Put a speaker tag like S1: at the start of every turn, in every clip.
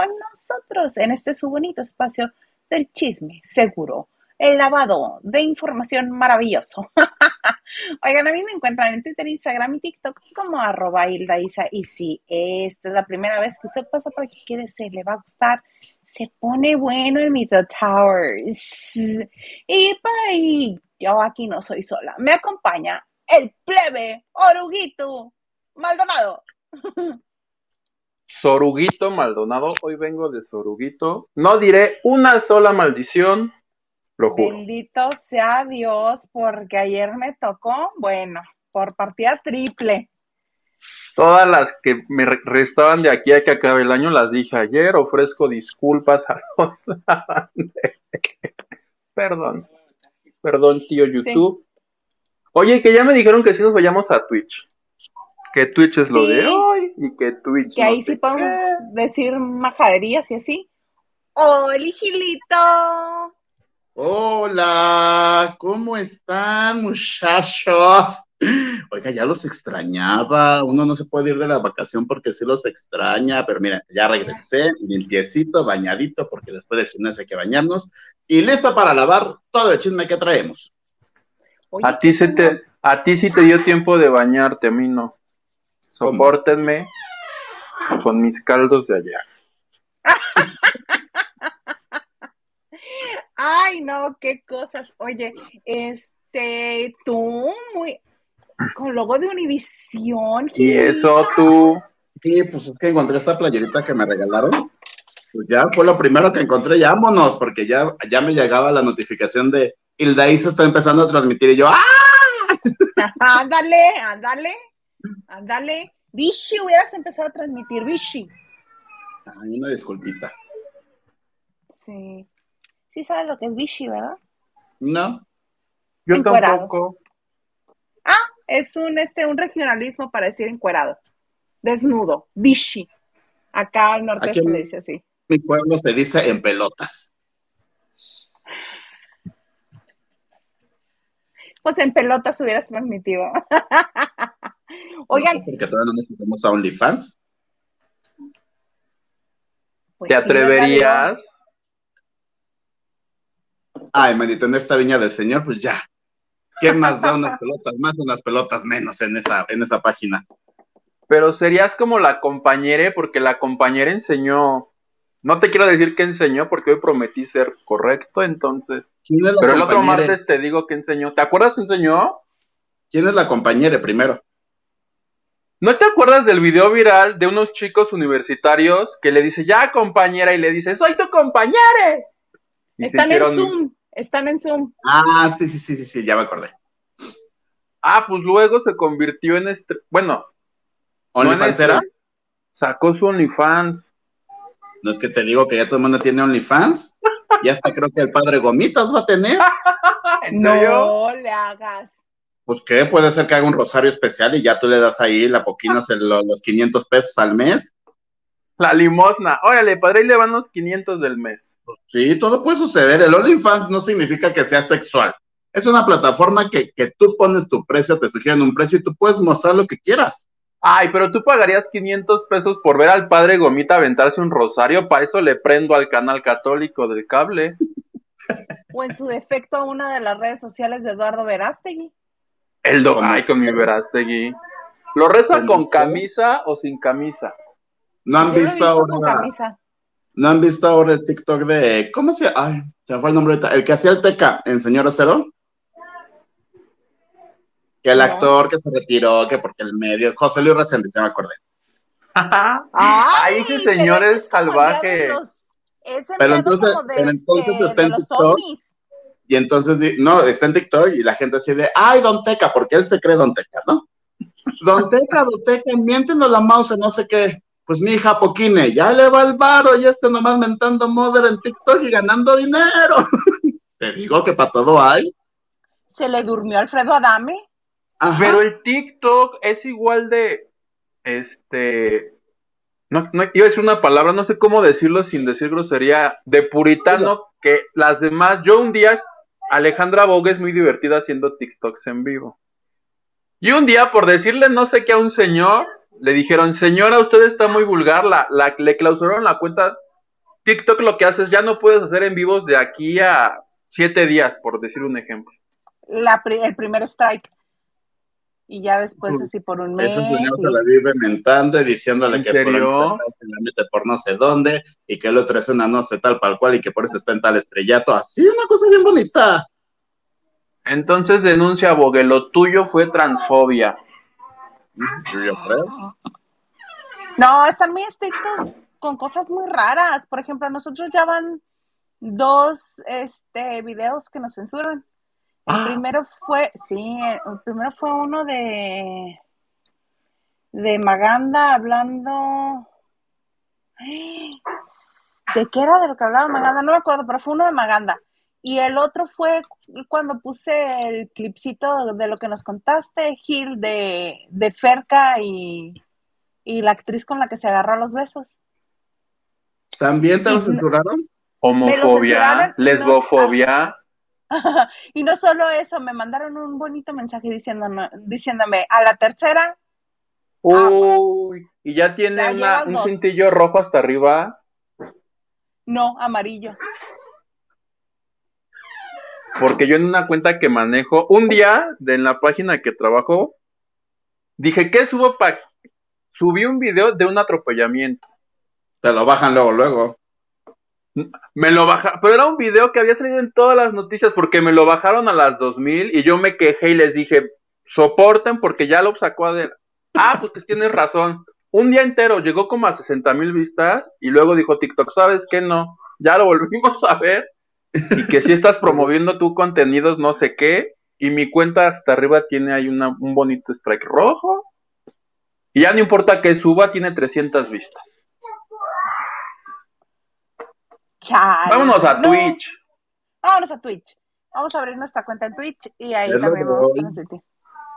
S1: con nosotros en este su bonito espacio del chisme seguro, el lavado de información maravilloso. Oigan, a mí me encuentran en Twitter, Instagram y TikTok como arroba Isa. Y si esta es la primera vez que usted pasa por aquí, quédese, le va a gustar. Se pone bueno el Mito Towers. Y para yo aquí no soy sola. Me acompaña el plebe Oruguito Maldonado.
S2: Soruguito Maldonado, hoy vengo de Soruguito. No diré una sola maldición, lo juro.
S1: Bendito sea Dios, porque ayer me tocó, bueno, por partida triple.
S2: Todas las que me restaban de aquí a que acabe el año las dije ayer. Ofrezco disculpas a los. Perdón. Perdón, tío YouTube. Oye, que ya me dijeron que si nos vayamos a Twitch. Que Twitch es lo de hoy y que Twitch.
S1: Que ahí sí podemos decir majaderías y así. ¡Hola, Gilito!
S3: Hola, ¿cómo están, muchachos? Oiga, ya los extrañaba. Uno no se puede ir de la vacación porque sí los extraña, pero mira, ya regresé, limpiecito, bañadito, porque después del gimnasio hay que bañarnos, y listo para lavar todo el chisme que traemos.
S2: a ti se te, a ti sí te dio tiempo de bañarte, a mí no. Sopórtenme con mis caldos de ayer.
S1: Ay, no, qué cosas. Oye, este, tú muy con logo de Univisión.
S2: Y eso tú.
S3: Sí, pues es que encontré esta playerita que me regalaron. Pues ya fue lo primero que encontré, ya vámonos, porque ya, ya me llegaba la notificación de Hilda se está empezando a transmitir y yo, ¡ah!
S1: ándale, ándale, ándale. Vichy, hubieras empezado a transmitir, Vichy.
S3: Ay, una disculpita.
S1: Sí. Sí sabes lo que es Vichy, ¿verdad?
S3: No.
S2: Yo tampoco.
S1: Ah, es un, este, un regionalismo para decir encuerado. Desnudo, Vichy. Acá al norte se le dice así.
S3: Mi pueblo se dice en pelotas.
S1: Pues en pelotas hubieras transmitido. Oigan.
S3: porque todavía no necesitamos a OnlyFans.
S2: Pues ¿Te atreverías?
S3: Ay, maldito, en esta viña del Señor, pues ya. ¿Quién más da unas pelotas más, unas pelotas menos en esa, en esa página?
S2: Pero serías como la compañera, porque la compañera enseñó. No te quiero decir que enseñó, porque hoy prometí ser correcto, entonces. Pero el otro martes te digo que enseñó. ¿Te acuerdas que enseñó?
S3: ¿Quién es la compañera primero?
S2: ¿No te acuerdas del video viral de unos chicos universitarios que le dice, ya compañera, y le dice, soy tu compañera?
S1: Están en Zoom, están en Zoom.
S3: Ah, sí, sí, sí, sí, sí, ya me acordé.
S2: Ah, pues luego se convirtió en este, bueno.
S3: ¿OnlyFans era?
S2: Sacó su OnlyFans.
S3: No es que te digo que ya todo el mundo tiene OnlyFans. ya hasta creo que el padre Gomitas va a tener.
S1: No le hagas.
S3: Pues qué, puede ser que haga un rosario especial y ya tú le das ahí la poquinas los 500 pesos al mes.
S2: La limosna. Órale, padre, y le van los 500 del mes.
S3: Pues sí, todo puede suceder. El OnlyFans no significa que sea sexual. Es una plataforma que, que tú pones tu precio, te sugieren un precio y tú puedes mostrar lo que quieras.
S2: Ay, pero tú pagarías 500 pesos por ver al padre Gomita aventarse un rosario. Para eso le prendo al canal católico del cable.
S1: O en su defecto a una de las redes sociales de Eduardo Verástegui.
S2: El do ay, con mi Verástegui. ¿Lo reza con camisa o sin camisa?
S3: No han visto ahora. No han visto ahora el TikTok de. ¿Cómo se Ay, se fue el nombre. El que hacía el Teca en Señor Cero. Que el actor que se retiró, que porque el medio. José Luis Reséndiz, ya me acordé.
S2: Ay, ese señor es salvaje.
S3: pero entonces, pero entonces este, está en TikTok. Y entonces, no, está en TikTok y la gente así de, ay, Don Teca, porque él se cree Don Teca, ¿no? Don Teca, Don Teca, miéntenos la mouse, no sé qué. Pues mi hija Poquine, ya le va el varo y este nomás mentando mother en TikTok y ganando dinero. Te digo que para todo hay.
S1: ¿Se le durmió Alfredo Adame?
S2: Pero el TikTok es igual de, este, no, no, iba a decir una palabra, no sé cómo decirlo sin decir grosería, de puritano que las demás. Yo un día Alejandra Vogue es muy divertida haciendo TikToks en vivo. Y un día, por decirle no sé qué a un señor, le dijeron, señora, usted está muy vulgar, la, la, le clausuraron la cuenta. TikTok lo que hace es ya no puedes hacer en vivos de aquí a siete días, por decir un ejemplo.
S1: La, el primer strike. Y ya después así por un mes.
S3: Señor se la vive mentando y diciéndole que
S2: por
S3: se la mete por no sé dónde y que el otro es una no sé tal para cual y que por eso está en tal estrellato. Así, una cosa bien bonita.
S2: Entonces denuncia Bogue, lo tuyo fue transfobia.
S1: No, están muy estrictos con cosas muy raras. Por ejemplo, nosotros ya van dos este, videos que nos censuran. El ah. primero fue, sí, el primero fue uno de de Maganda hablando ¿De qué era de lo que hablaba Maganda? No me acuerdo, pero fue uno de Maganda. Y el otro fue cuando puse el clipcito de lo que nos contaste, Gil, de, de Ferca y, la actriz con la que se agarró a los besos.
S3: ¿También te lo censuraron?
S2: Homofobia, lesbofobia.
S1: y no solo eso, me mandaron un bonito mensaje diciéndome, diciéndome a la tercera.
S2: Uy, ¿y ya tiene un cintillo rojo hasta arriba?
S1: No, amarillo.
S2: Porque yo en una cuenta que manejo, un día de en la página que trabajo, dije, ¿qué subo para...? Subí un video de un atropellamiento.
S3: Te lo bajan luego, luego.
S2: Me lo bajaron, pero era un video que había salido en todas las noticias porque me lo bajaron a las 2000 y yo me quejé y les dije, soporten porque ya lo sacó a de... Ah, pues tienes razón. Un día entero llegó como a 60 mil vistas y luego dijo TikTok, ¿sabes qué? No, ya lo volvimos a ver y que si estás promoviendo tu contenidos no sé qué y mi cuenta hasta arriba tiene ahí una, un bonito strike rojo y ya no importa que suba, tiene 300 vistas. Vámonos a Twitch.
S1: Vámonos a Twitch. Vamos a abrir nuestra cuenta en Twitch y ahí también vamos a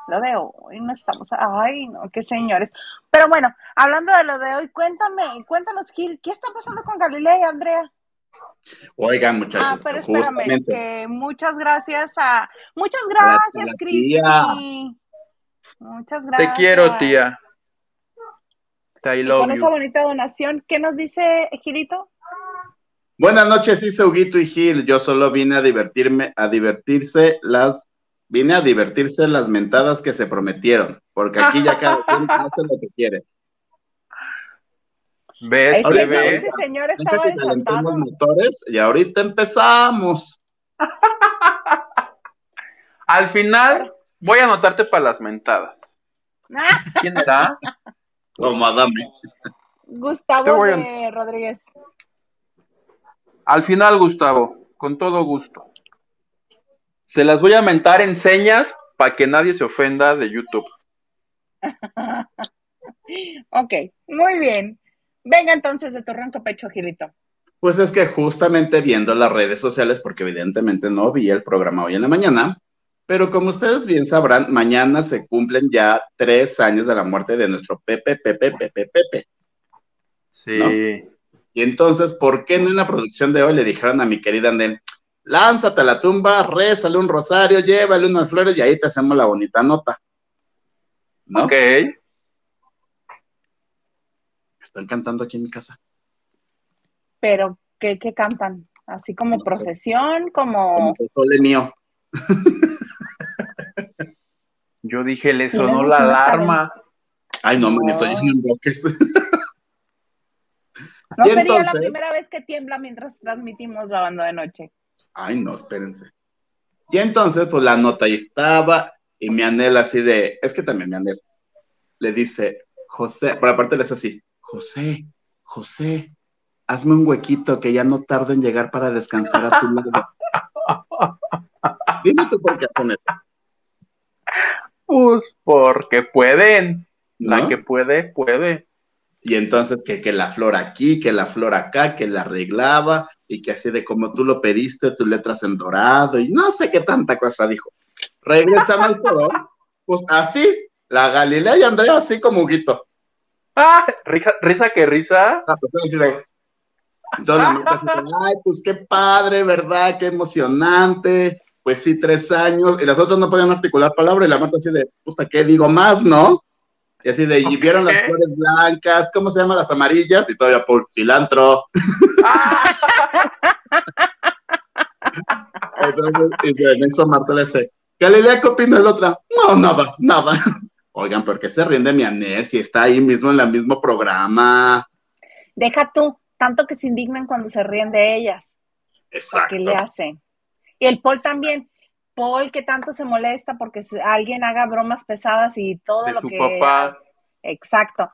S1: lo de hoy no estamos, ay no, qué señores. Pero bueno, hablando de lo de hoy, cuéntame, cuéntanos Gil, ¿qué está pasando con Galilea y Andrea?
S3: Oigan, muchachos.
S1: Ah, pero espérame, que muchas gracias a. Muchas gracias, Cristi. Muchas gracias.
S2: Te quiero, tía.
S1: Te con esa bonita donación, ¿qué nos dice Gilito?
S3: Buenas noches, dice Huguito y Gil. Yo solo vine a divertirme, a divertirse las, vine a divertirse las mentadas que se prometieron, porque aquí ya cada quien hace lo que quiere.
S2: ¿Ves?
S1: Este señor estaba desatado.
S3: motores y ahorita empezamos.
S2: Al final voy a anotarte para las mentadas. ¿Quién era?
S3: Oh, madame.
S1: Gustavo de Rodríguez.
S2: Al final, Gustavo, con todo gusto. Se las voy a mentar en señas para que nadie se ofenda de YouTube.
S1: ok, muy bien. Venga entonces de tu ronco pecho, Gilito.
S3: Pues es que justamente viendo las redes sociales, porque evidentemente no vi el programa hoy en la mañana, pero como ustedes bien sabrán, mañana se cumplen ya tres años de la muerte de nuestro Pepe, Pepe, Pepe, Pepe.
S2: Sí.
S3: Y entonces, ¿por qué en la producción de hoy le dijeron a mi querida Andel, lánzate a la tumba, rézale un rosario, llévale unas flores y ahí te hacemos la bonita nota?
S2: ¿No? Ok
S3: están cantando aquí en mi casa.
S1: Pero, ¿qué, qué cantan? Así como procesión, como...
S3: Como mío.
S2: Yo dije, le sonó la alarma.
S3: Ay, no, manito, yo no bloques.
S1: No sería la primera vez que tiembla mientras transmitimos grabando de noche.
S3: Ay, no, espérense. Y entonces, pues la nota ahí estaba, y mi anhel así de, es que también mi anhel, le dice, José, por aparte le es así, José, José, hazme un huequito que ya no tardo en llegar para descansar a tu lado. Dime tú por qué hacen eso.
S2: Pues porque pueden. La que puede, puede.
S3: Y entonces que, que la flor aquí, que la flor acá, que la arreglaba, y que así de como tú lo pediste, tus letras en dorado, y no sé qué tanta cosa dijo. Regresamos al todo, pues así, la Galilea y Andrea así como Huguito.
S2: ¡Ah! ¿Risa, que risa? Ah, pues,
S3: Entonces, ay, pues qué padre, ¿verdad? Qué emocionante. pues sí, tres años, y las otras no podían articular palabra, y la Marta así de, puta, ¿qué digo más, no? Y así de, y vieron las flores blancas, ¿cómo se llaman las amarillas? Y todavía por cilantro. Entonces, y en eso Marta le dice, Galilea, ¿qué opina la otra? No, nada, nada. Oigan, ¿por qué se rinde mi Anés si está ahí mismo en el mismo programa?
S1: Deja tú, tanto que se indignan cuando se ríen de ellas. Exacto. ¿Qué le hacen? Y el Paul también. Paul que tanto se molesta porque alguien haga bromas pesadas y todo lo que... Papá. Exacto.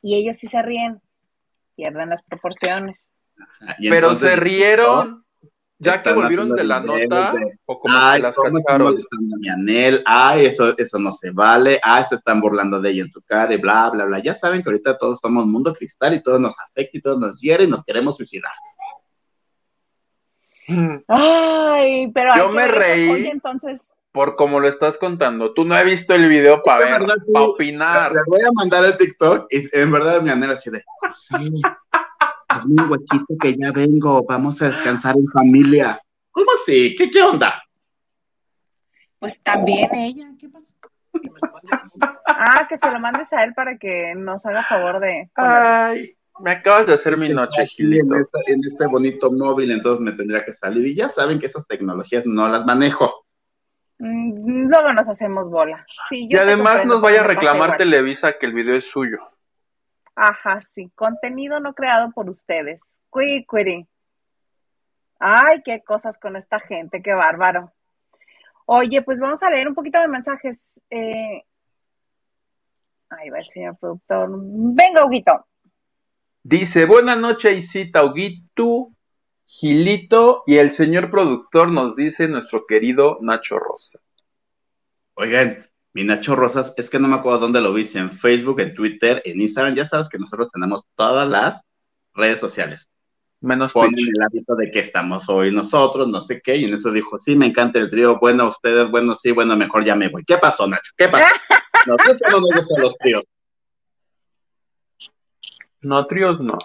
S1: Y ellos sí se ríen, pierden las proporciones.
S2: Pero se rieron. Ya que volvieron de la nota, o como
S3: ay, las ¿cómo anel? Ay, eso, eso no se vale. Ay, se están burlando de ella en su cara y bla, bla, bla. Ya saben que ahorita todos somos mundo cristal y todo nos afecta y todo nos hiere y nos queremos suicidar.
S1: Ay, pero
S2: yo me reí.
S1: entonces.
S2: Por como lo estás contando. Tú no he visto el video para ver, para opinar.
S3: Le voy a mandar el TikTok y en verdad mi anel así de. Sí, hazme un huequito que ya vengo. Vamos a descansar en familia. ¿Cómo así? ¿Qué, qué onda?
S1: Pues también ella. ¿Qué pasa? ah, que se lo mandes a él para que nos haga favor de.
S2: Ay. Me acabas de hacer mi noche, Gilito.
S3: En, este bonito móvil, entonces me tendría que salir. Y ya saben que esas tecnologías no las manejo.
S1: Mm, luego nos hacemos bola.
S2: y además nos vaya a reclamar Televisa que el video es suyo.
S1: Ajá, sí. Contenido no creado por ustedes. Cuicuiri. Ay, qué cosas con esta gente, qué bárbaro. Oye, pues vamos a leer un poquito de mensajes. Eh... Ahí va el señor productor. Venga, Huguito.
S2: Dice, buenas noches, Isita Huguito, Gilito, y el señor productor nos dice nuestro querido Nacho Rosas.
S3: Oigan, mi Nacho Rosas, es que no me acuerdo dónde lo vi, en Facebook, en Twitter, en Instagram, ya sabes que nosotros tenemos todas las redes sociales.
S2: Menos
S3: Ponen el hábito de que estamos hoy nosotros, no sé qué, y en eso dijo, sí, me encanta el trío, bueno, ustedes, bueno, sí, bueno, mejor ya me voy. ¿Qué pasó, Nacho? ¿Qué pasó? Nosotros no nos gustan los tríos.
S2: No, tríos no.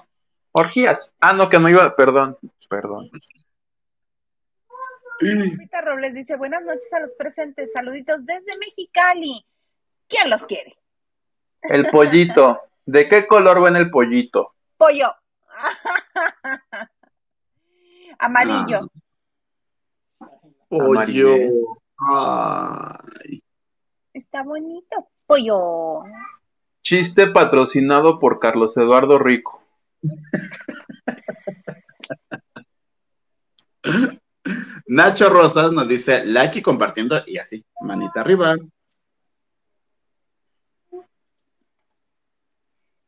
S2: Orgías. Ah, no, que no iba, perdón, perdón.
S1: Rita Robles dice, buenas noches a los presentes, saluditos desde Mexicali. ¿Quién los quiere?
S2: El pollito. ¿De qué color ven el pollito?
S1: Pollo. Amarillo.
S3: Ah. Pollo.
S1: Está bonito. Pollo.
S2: Chiste patrocinado por Carlos Eduardo Rico.
S3: Nacho Rosas nos dice like y compartiendo y así, manita arriba.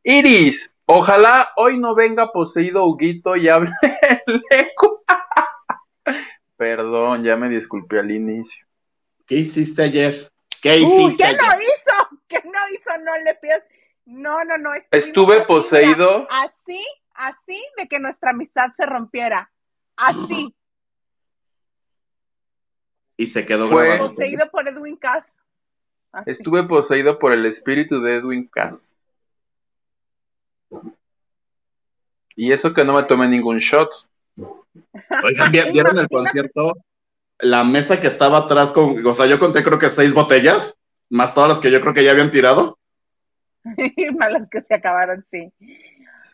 S2: Iris, ojalá hoy no venga poseído Huguito y hable el eco. Perdón, ya me disculpé al inicio.
S3: ¿Qué hiciste ayer? ¿Qué hiciste?
S1: ¿Qué no hizo? ¿Qué no hizo? No le pidas. No, no, no.
S2: Estuve poseído.
S1: así, así de que nuestra amistad se rompiera. Así.
S3: Y se quedó
S1: grabado. Poseído por Edwin Cass.
S2: Estuve poseído por el espíritu de Edwin Cass. Y eso que no me tomé ningún shot.
S3: Oigan, ¿vieron el concierto? La mesa que estaba atrás con, o sea, yo conté creo que seis botellas, más todas las que yo creo que ya habían tirado.
S1: Malas que se acabaron, sí.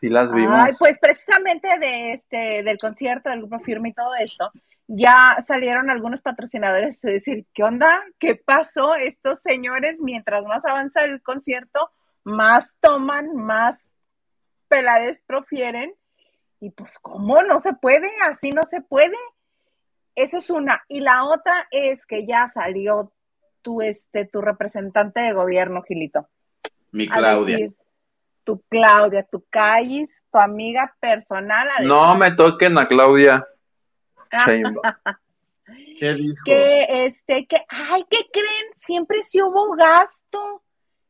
S2: Sí las vimos.
S1: Ay, pues precisamente de este, del concierto del grupo Firme y todo esto, ya salieron algunos patrocinadores de decir, ¿qué onda? ¿Qué pasó? Estos señores, mientras más avanza el concierto, más toman, más pelades profieren. Y pues, ¿cómo? No se puede, así no se puede. Esa es una. Y la otra es que ya salió tu, este, tu representante de gobierno, Gilito.
S3: Mi Claudia.
S1: tu Claudia, tu Callis, tu amiga personal.
S2: no me toquen a Claudia.
S3: ¿Qué dijo?
S1: Que este, que, ay, ¿qué creen? Siempre sí hubo gasto.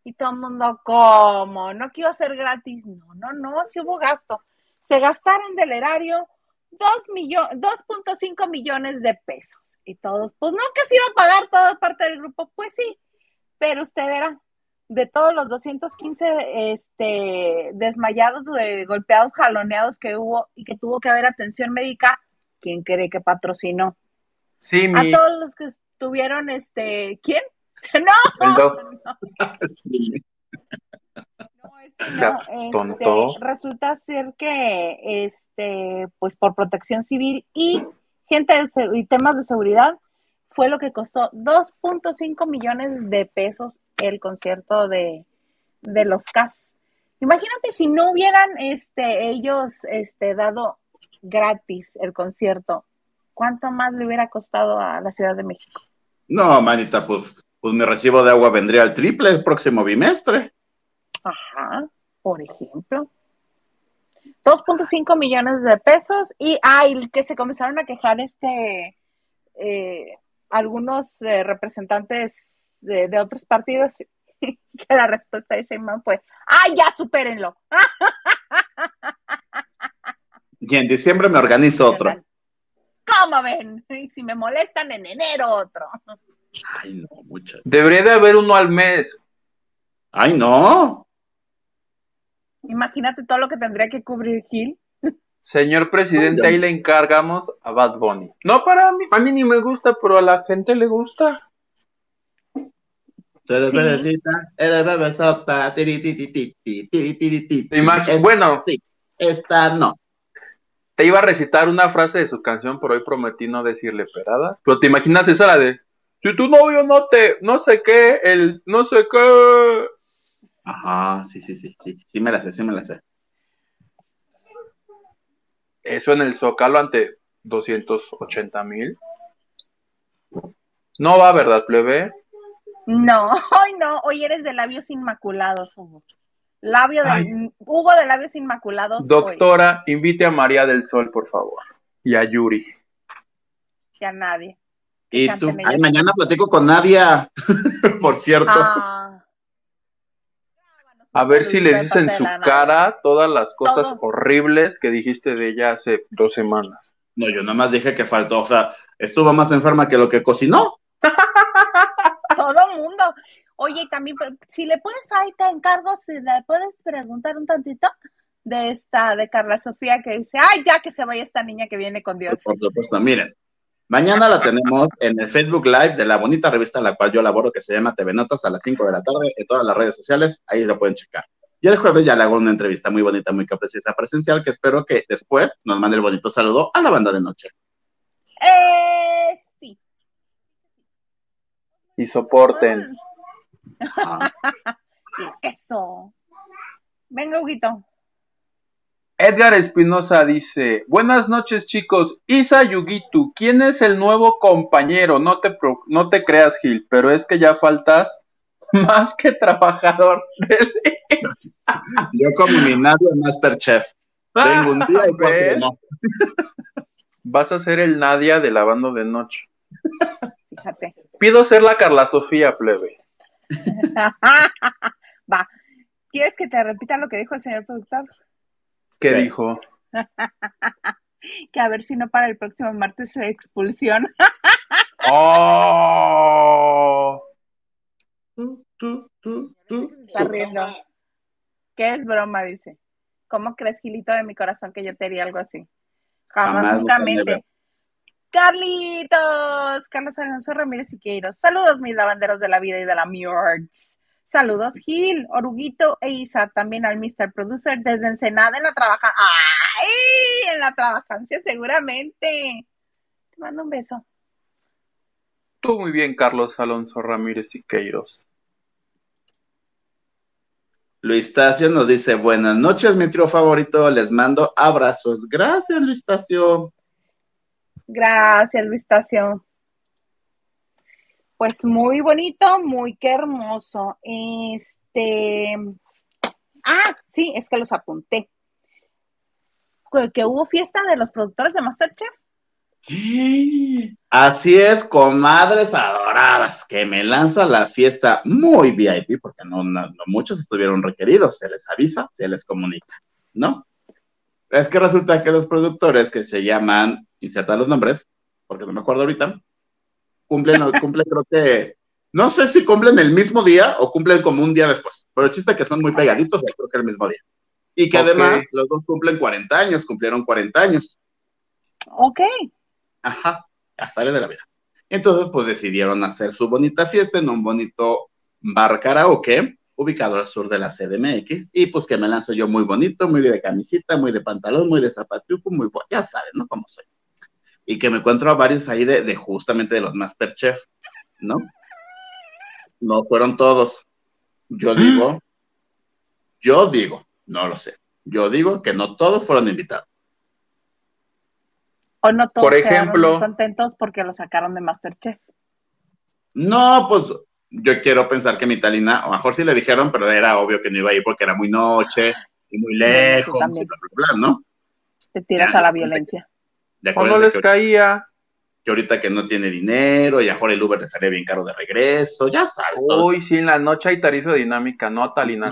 S1: Y todo el mundo, ¿cómo? No que iba a ser gratis. No, no, no, sí hubo gasto. Se gastaron del erario 2.5 millones de pesos. Y todos, pues no, que se iba a pagar toda parte del grupo. Pues sí, pero usted era de todos los 215 este, desmayados, golpeados, jaloneados que hubo y que tuvo que haber atención médica, ¿quién cree que patrocinó?
S2: Sí,
S1: A todos los que estuvieron, este, ¿quién? No, no. No, este, resulta ser que, este, pues por protección civil y gente y temas de seguridad, fue lo que costó 2.5 millones de pesos el concierto de, de los CAS. Imagínate si no hubieran este, ellos este, dado gratis el concierto, ¿cuánto más le hubiera costado a la Ciudad de México?
S3: No, manita, pues, pues mi recibo de agua vendría al triple el próximo bimestre.
S1: Ajá, por ejemplo. 2.5 millones de pesos y ay, que se comenzaron a quejar este eh, algunos eh, representantes de, de, otros partidos que la respuesta de Sheinbaum fue ¡ay, ya supérenlo!
S3: Y en diciembre me organizo otro.
S1: ¿Cómo ven? Y si me molestan en enero otro.
S3: Ay, no, muchas.
S2: Debería de haber uno al mes.
S3: Ay, no.
S1: Imagínate todo lo que tendría que cubrir Gil.
S2: Señor presidente, ahí le encargamos a Bad Bunny. No para mí, a mí ni me gusta, pero a la gente le gusta.
S3: Eres bebecita, eres bebesota,
S2: Bueno,
S3: esta no.
S2: Te iba a recitar una frase de su canción, pero hoy prometí no decirle peradas. Pero te imaginas esa la de si tu novio no te, no sé qué, el no sé qué,
S3: Ajá, sí, sí, sí, sí, sí, me la sé, sí me la sé.
S2: Eso en el Zócalo ante 280 mil. No va, ¿verdad, plebe?
S1: No, hoy no, hoy eres de labios inmaculados, Hugo. Labio de, Hugo de labios inmaculados.
S2: Doctora, invite a María del Sol, por favor. Y a Yuri.
S1: Y a nadie.
S3: Y tú, ay, mañana platico con Nadia, por cierto. Ah.
S2: A ver si le dices en su cara todas las cosas horribles que dijiste de ella hace dos semanas.
S3: No, yo nada más dije que faltó, o sea, estuvo más enferma que lo que cocinó.
S1: Todo mundo. Oye, también, si le puedes, ahí te encargo, si le puedes preguntar un tantito de esta, de Carla Sofía, que dice, ay, ya que se vaya esta niña que viene con Dios.
S3: Por supuesto, miren, Mañana la tenemos en el Facebook Live de la bonita revista en la cual yo laboro, que se llama TV Notas, a las 5 de la tarde, en todas las redes sociales, ahí lo pueden checar. Y el jueves ya le hago una entrevista muy bonita, muy precisa, presencial, que espero que después nos mande el bonito saludo a la banda de noche.
S1: Eh, sí.
S2: Y soporten.
S1: Eso. Venga, Huguito.
S2: Edgar Espinosa dice, buenas noches chicos, Isa Yugitu, ¿quién es el nuevo compañero? No te, no te creas Gil, pero es que ya faltas más que trabajador.
S3: Yo como mi Nadia Masterchef. Tengo un día y no.
S2: Vas a ser el Nadia de la banda de noche. Fíjate. Pido ser la Carla Sofía, plebe.
S1: Va. ¿Quieres que te repita lo que dijo el señor productor?
S2: ¿Qué dijo?
S1: que a ver si no para el próximo martes se expulsión.
S2: ¡Oh!
S1: Está riendo. ¿Qué es broma? Dice. ¿Cómo crees, Gilito, de mi corazón, que yo te haría algo así? Jamás, nunca mente. Carlitos, Carlos Alonso Ramírez Siqueiros. Saludos, mis lavanderos de la vida y de la Mierds. Saludos, Gil, Oruguito e Isa, también al Mr. Producer desde Ensenada en la trabaja. ¡Ay! En la trabajancia, seguramente. Te mando un beso.
S2: Tú muy bien, Carlos Alonso Ramírez Siqueiros.
S3: Luis Tacio nos dice, buenas noches, mi trío favorito, les mando abrazos. Gracias, Luis Tacio.
S1: Gracias, Luis Tacio. Pues muy bonito, muy que hermoso. Este, ah, sí, es que los apunté. Que hubo fiesta de los productores de Masterchef.
S3: Así es, comadres adoradas, que me lanzo a la fiesta muy VIP, porque no, muchos estuvieron requeridos, se les avisa, se les comunica, ¿no? Es que resulta que los productores que se llaman, inserta los nombres, porque no me acuerdo ahorita, cumplen, cumplen creo que, no sé si cumplen el mismo día o cumplen como un día después, pero el chiste es que son muy pegaditos, creo que el mismo día. Y que además los dos cumplen 40 años, cumplieron 40 años.
S1: Ok.
S3: Ajá, hasta de la vida. Entonces, pues decidieron hacer su bonita fiesta en un bonito bar karaoke ubicado al sur de la CDMX, y pues que me lanzo yo muy bonito, muy de camisita, muy de pantalón, muy de zapatuco, muy bueno, ya saben, ¿no? Cómo soy. Y que me encuentro a varios ahí de, de justamente de los Masterchef, ¿no? No fueron todos. Yo digo, yo digo, no lo sé. Yo digo que no todos fueron invitados.
S1: O no todos Por ejemplo, contentos porque lo sacaron de Masterchef.
S3: No, pues yo quiero pensar que mi Talina, a lo mejor sí le dijeron, pero era obvio que no iba a ir porque era muy noche y muy lejos, ¿no?
S1: Te tiras a la violencia.
S2: Cuando les caía?
S3: Que ahorita que no tiene dinero y a mejor el Uber le sale bien caro de regreso, ya sabes.
S2: Uy, sí, en la noche hay tarifa dinámica, ¿no, Talina?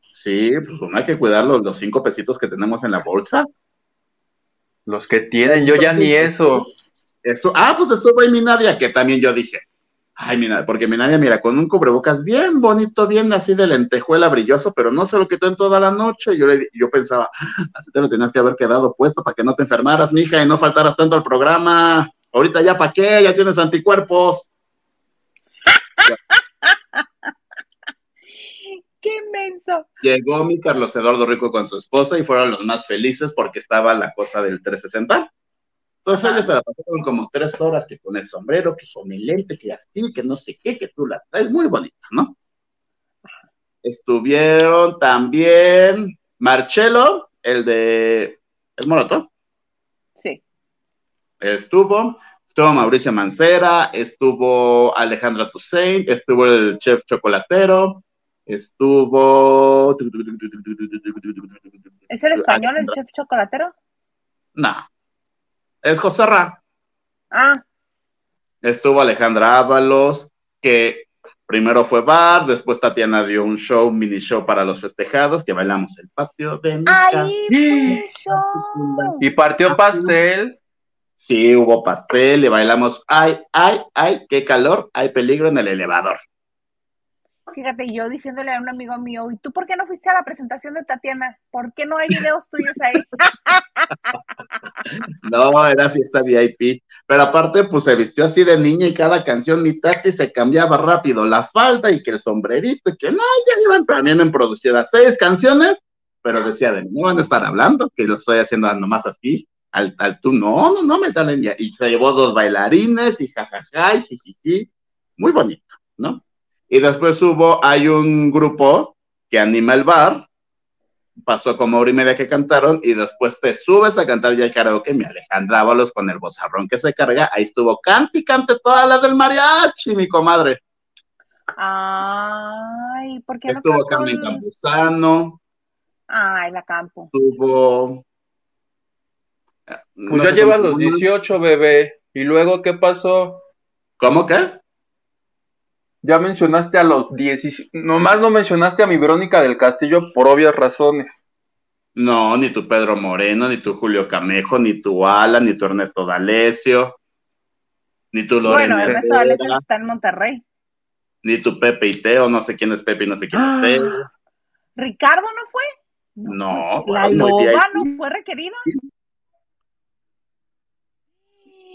S3: sí, pues uno hay que cuidar los, los cinco pesitos que tenemos en la bolsa.
S2: Los que tienen, yo ya ni eso.
S3: Esto, ah, pues estuvo ahí mi Nadia, que también yo dije, ay, mira, porque mi Nadia, mira, con un cubrebocas bien bonito, bien así de lentejuela brilloso, pero no se lo quitó en toda la noche. Yo, le, yo pensaba, así te lo tenías que haber quedado puesto para que no te enfermaras, mija, y no faltaras tanto al programa. Ahorita ya para qué, ya tienes anticuerpos.
S1: ¡Qué inmenso!
S3: Llegó mi Carlos Eduardo Rico con su esposa y fueron los más felices porque estaba la cosa del 360. Entonces ellos se la pasaron como tres horas que con el sombrero, que con el lente, que así, que no sé qué, que tú las traes, muy bonita, ¿no? Estuvieron también Marcelo, el de... ¿Es Moroto?
S1: Sí.
S3: Estuvo, estuvo Mauricio Mancera, estuvo Alejandra Toussaint, estuvo el chef chocolatero, Estuvo.
S1: ¿Es el español el chef chocolatero?
S3: No. Es José Ra.
S1: Ah.
S3: Estuvo Alejandra Ábalos, que primero fue bar, después Tatiana dio un show, un mini show para los festejados, que bailamos el patio de mi
S1: ¡Ay,
S2: Y partió pastel.
S3: Sí, hubo pastel y bailamos. ¡Ay, ay, ay! ¡Qué calor! Hay peligro en el elevador.
S1: Fíjate, yo diciéndole a un amigo mío, ¿y tú por qué no fuiste a la presentación de Tatiana? ¿Por qué no hay videos tuyos ahí?
S3: no, era fiesta VIP. Pero aparte, pues se vistió así de niña y cada canción mi Tati se cambiaba rápido la falda y que el sombrerito y que no, ya iban planeando en producción a seis canciones, pero decía de no van a estar hablando, que lo estoy haciendo nomás así. Al, al tú, no, no, no me salen ya. Y se llevó dos bailarines y jajaja y jijiji. Muy bonito, ¿no? Y después hubo, hay un grupo que anima el bar, pasó como hora y media que cantaron, y después te subes a cantar ya el karaoke, mi Alejandra Ábalos con el bozarrón que se carga, ahí estuvo cante y cante toda la del mariachi, mi comadre.
S1: Ay, ¿por qué
S3: Estuvo Carmen Campuzano.
S1: Ay, la campo.
S3: Estuvo...
S2: Pues ya lleva los 18, bebé. ¿Y luego qué pasó?
S3: ¿Cómo qué?
S2: Ya mencionaste a los 10, nomás no mencionaste a mi Verónica del Castillo por obvias razones.
S3: No, ni tu Pedro Moreno, ni tu Julio Camejo, ni tu Alan, ni tu Ernesto D'Alessio, ni tu Lorenzo.
S1: Bueno, Ernesto D'Alessio está en Monterrey.
S3: Ni tu Pepe y Teo, no sé quién es Pepe y no sé quién es. Teo.
S1: ¿Ricardo no fue?
S3: No.
S1: ¿La loba no fue requerida?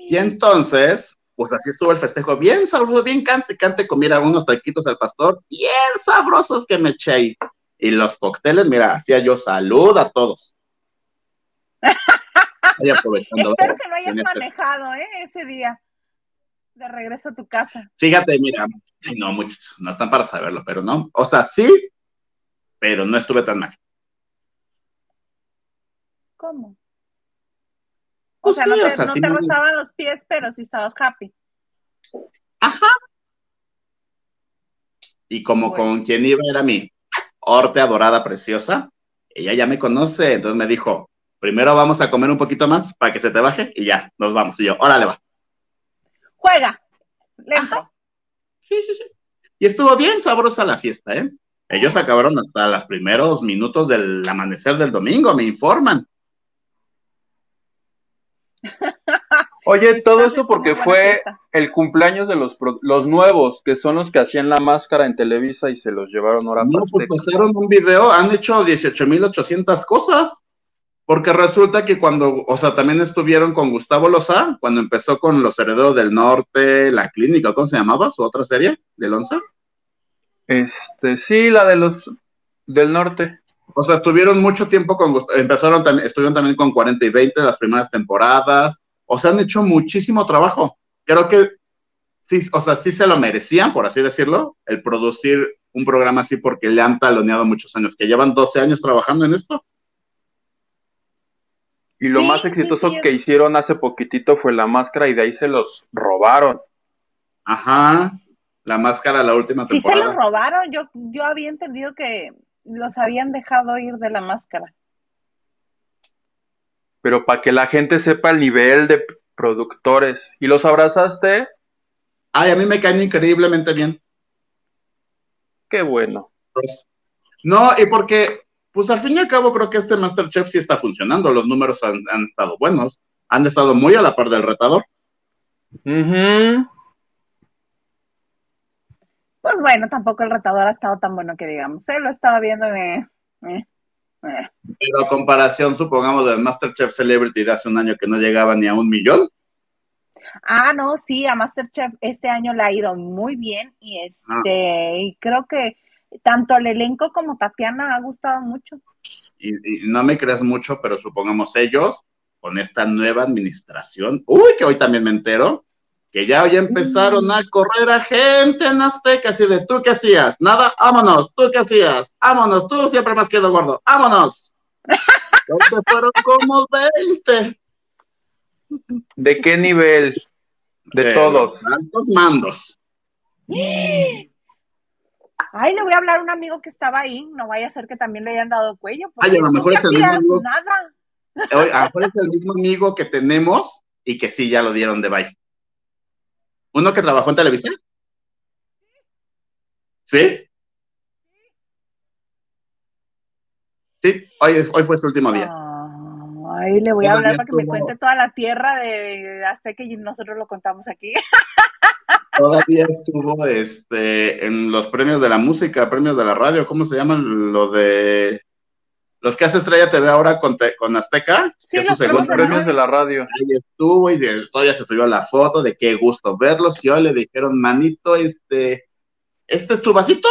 S3: Y entonces, pues así estuvo el festejo, bien sabroso, bien cante, cante, comiera unos taquitos al pastor, bien sabrosos que me eché Y los cócteles, mira, hacía yo salud a todos.
S1: Espero que no hayas manejado, ¿eh? Ese día. De regreso a tu casa.
S3: Fíjate, mira, no, muchos, no están para saberlo, pero no. O sea, sí, pero no estuve tan mal.
S1: ¿Cómo? O pues sea, no te, no te rozaban los pies, pero sí estabas happy.
S3: Ajá. Y como con quien iba era mi orte adorada preciosa, ella ya me conoce, entonces me dijo, primero vamos a comer un poquito más para que se te baje y ya, nos vamos. Y yo, órale va.
S1: Juega. Lento.
S3: Sí, sí, sí. Y estuvo bien sabrosa la fiesta, ¿eh? Ellos acabaron hasta los primeros minutos del amanecer del domingo, me informan.
S2: Oye, todo esto porque fue el cumpleaños de los, los nuevos, que son los que hacían la máscara en Televisa y se los llevaron ahora
S3: No, pues pasaron un video, han hecho 18.800 cosas. Porque resulta que cuando, o sea, también estuvieron con Gustavo Loza, cuando empezó con Los Herederos del Norte, la clínica, ¿cómo se llamaba? ¿Su otra serie del 11?
S2: Este, sí, la de los del norte.
S3: O sea, estuvieron mucho tiempo con Gustavo, empezaron también, estuvieron también con 40 y 20 las primeras temporadas, o sea, han hecho muchísimo trabajo. Creo que sí, o sea, sí se lo merecían, por así decirlo, el producir un programa así porque le han taloneado muchos años, que llevan 12 años trabajando en esto.
S2: Y lo más exitoso que hicieron hace poquitito fue la máscara y de ahí se los robaron.
S3: Ajá, la máscara la última temporada.
S1: Sí se los robaron, yo, yo había entendido que los habían dejado ir de la máscara.
S2: Pero para que la gente sepa el nivel de productores. ¿Y los abrazaste?
S3: Ay, a mí me caen increíblemente bien.
S2: Qué bueno.
S3: Pues, no, y porque pues al fin y al cabo creo que este Masterchef sí está funcionando, los números han, estado buenos, han estado muy a la par del retador.
S1: Pues bueno, tampoco el retador ha estado tan bueno que digamos, ¿eh? lo estaba viendo eh, eh,
S3: Pero a comparación, supongamos, del Masterchef Celebrity de hace un año que no llegaba ni a un millón.
S1: Ah, no, sí, a Masterchef este año le ha ido muy bien y este, y creo que tanto el elenco como Tatiana ha gustado mucho.
S3: Y, no me creas mucho, pero supongamos ellos, con esta nueva administración, uy, que hoy también me entero, que ya hoy empezaron a correr a gente en Azteca, así de, ¿tú qué hacías? Nada, vámonos, ¿tú qué hacías? Vámonos, tú siempre me has quedado gordo, vámonos. fueron como 20.
S2: ¿De qué nivel? De, todos.
S3: Altos mandos.
S1: Ay, le voy a hablar a un amigo que estaba ahí, no vaya a ser que también le hayan dado cuello.
S3: Ay, a lo mejor es el mismo amigo. Nada. a lo mejor es el mismo amigo que tenemos y que sí, ya lo dieron de bye. ¿Uno que trabajó en televisión? ¿Sí? Sí, hoy, hoy fue su último día.
S1: Ay, le voy a hablar para que me cuente toda la tierra de hasta que nosotros lo contamos aquí.
S3: Todavía estuvo este, en los premios de la música, premios de la radio, ¿cómo se llaman? Lo de los que hace Estrella TV ahora con, con Azteca.
S2: Sí, los premios de la radio.
S3: Ahí estuvo y todavía se subió la foto de qué gusto verlos. Y hoy le dijeron, manito, este, ¿este es tu vasito?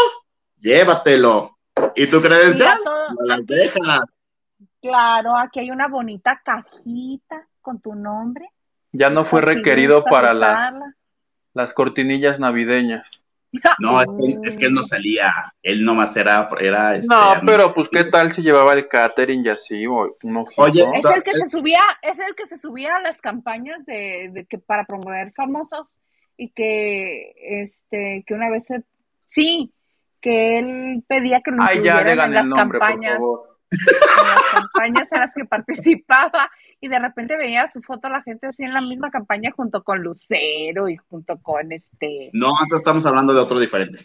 S3: Llévatelo. ¿Y tu credencial?
S1: Claro, aquí hay una bonita cajita con tu nombre.
S2: Ya no fue requerido para las las cortinillas navideñas.
S3: No, es que, él no salía, él nomás era, era este,
S2: No, pero pues qué tal si llevaba el catering y así, o
S1: Oye, es el que se subía, es el que se subía a las campañas de, que para promover famosos y que este que una vez sí, que él pedía que lo incluyeran en las campañas. En las campañas en las que participaba y de repente veía su foto la gente así en la misma campaña junto con Lucero y junto con este.
S3: No, entonces estamos hablando de otro diferente.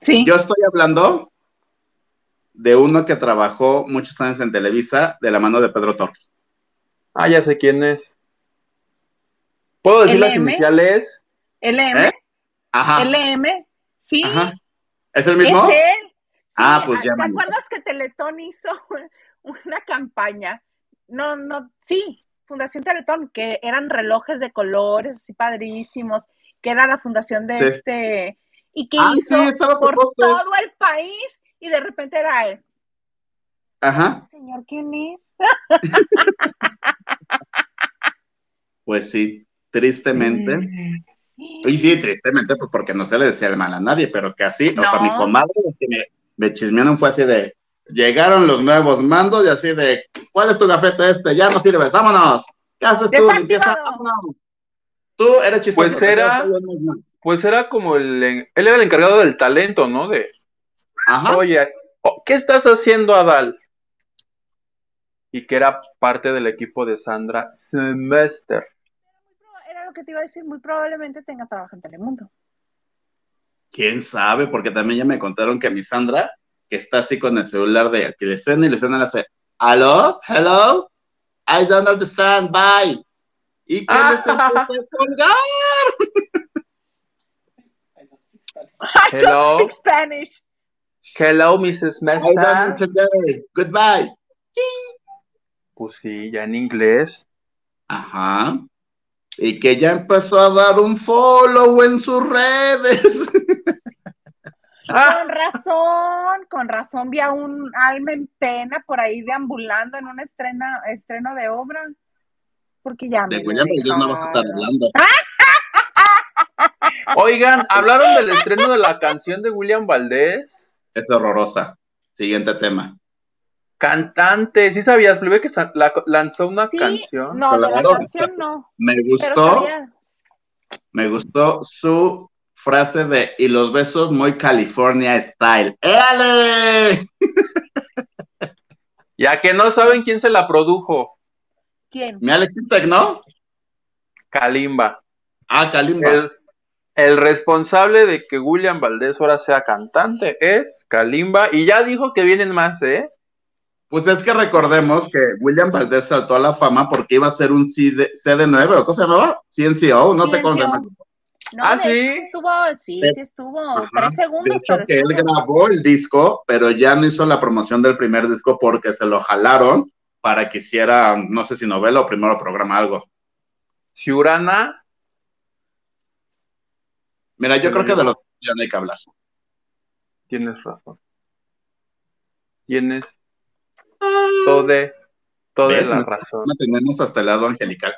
S1: Sí.
S3: Yo estoy hablando de uno que trabajó muchos años en Televisa de la mano de Pedro Torres.
S2: Ah, ya sé quién es. ¿Puedo decir las iniciales?
S1: LM. ¿Eh? Ajá. LM, sí. Ajá.
S3: ¿Es el mismo?
S1: Es él. ah, pues ya. ¿Te acuerdas que Teletón hizo una campaña no, no, sí, Fundación Teletón, que eran relojes de colores así padrísimos, que era la fundación de este, y que ah, hizo por todo el país, y de repente era él.
S3: Ajá.
S1: Señor, ¿quién es?
S3: pues sí, tristemente. Mm. Y sí, tristemente, pues porque no se le decía el mal a nadie, pero que así, o sea, mi comadre, que me, me chismearon fue así de, llegaron los nuevos mandos y así de, ¿cuál es tu gafete este? Ya no sirves, vámonos. ¿Qué haces tú? vámonos. Tú eres chistoso.
S2: Pues era, pues era como el, él era el encargado del talento, ¿no? De, Ajá. oye, ¿qué estás haciendo, Adal? Y que era parte del equipo de Sandra Semester.
S1: Era lo que te iba a decir, muy probablemente tenga trabajo en Telemundo.
S3: ¿Quién sabe? Porque también ya me contaron que mi Sandra que está así con el celular de que le suena y le suena, le hace, ¿aló? ¿Hello? I don't understand, bye. ¿Y qué les empieza a colgar?
S1: I don't speak Spanish.
S2: Hello, Mrs. Mesta.
S3: Goodbye.
S2: Pues sí, ya en inglés.
S3: Ajá. Y que ya empezó a dar un follow en sus redes.
S1: Con razón, con razón vi a un alma en pena por ahí deambulando en un estrena, estreno de obra. Porque ya
S3: De William no vas a estar hablando.
S2: Oigan, ¿hablaron del estreno de la canción de William Valdés?
S3: Es horrorosa. Siguiente tema.
S2: Cantante, ¿sí sabías, Plebe, que lanzó una canción?
S1: No, de la canción no.
S3: Me gustó, me gustó su frase de y los besos muy California style. ¡Éale!
S2: ya que no saben quién se la produjo.
S1: ¿Quién?
S3: Mi Alex ¿no?
S2: Kalimba.
S3: Ah, Kalimba.
S2: El, el, responsable de que William Valdés ahora sea cantante es Kalimba y ya dijo que vienen más, ¿eh?
S3: Pues es que recordemos que William Valdés saltó a la fama porque iba a ser un CD, CD9 o ¿cómo se llamaba? CNCO, no sé cómo se
S2: ah, sí.
S1: Estuvo, sí, sí estuvo tres segundos. De
S3: hecho, que él grabó el disco, pero ya no hizo la promoción del primer disco porque se lo jalaron para que hiciera, no sé si novela o primero programa algo.
S2: Ciurana.
S3: Mira, yo creo que de los ya no hay que hablar.
S2: Tienes razón. Tienes Tode, toda la razón.
S3: No tenemos hasta el lado angelical.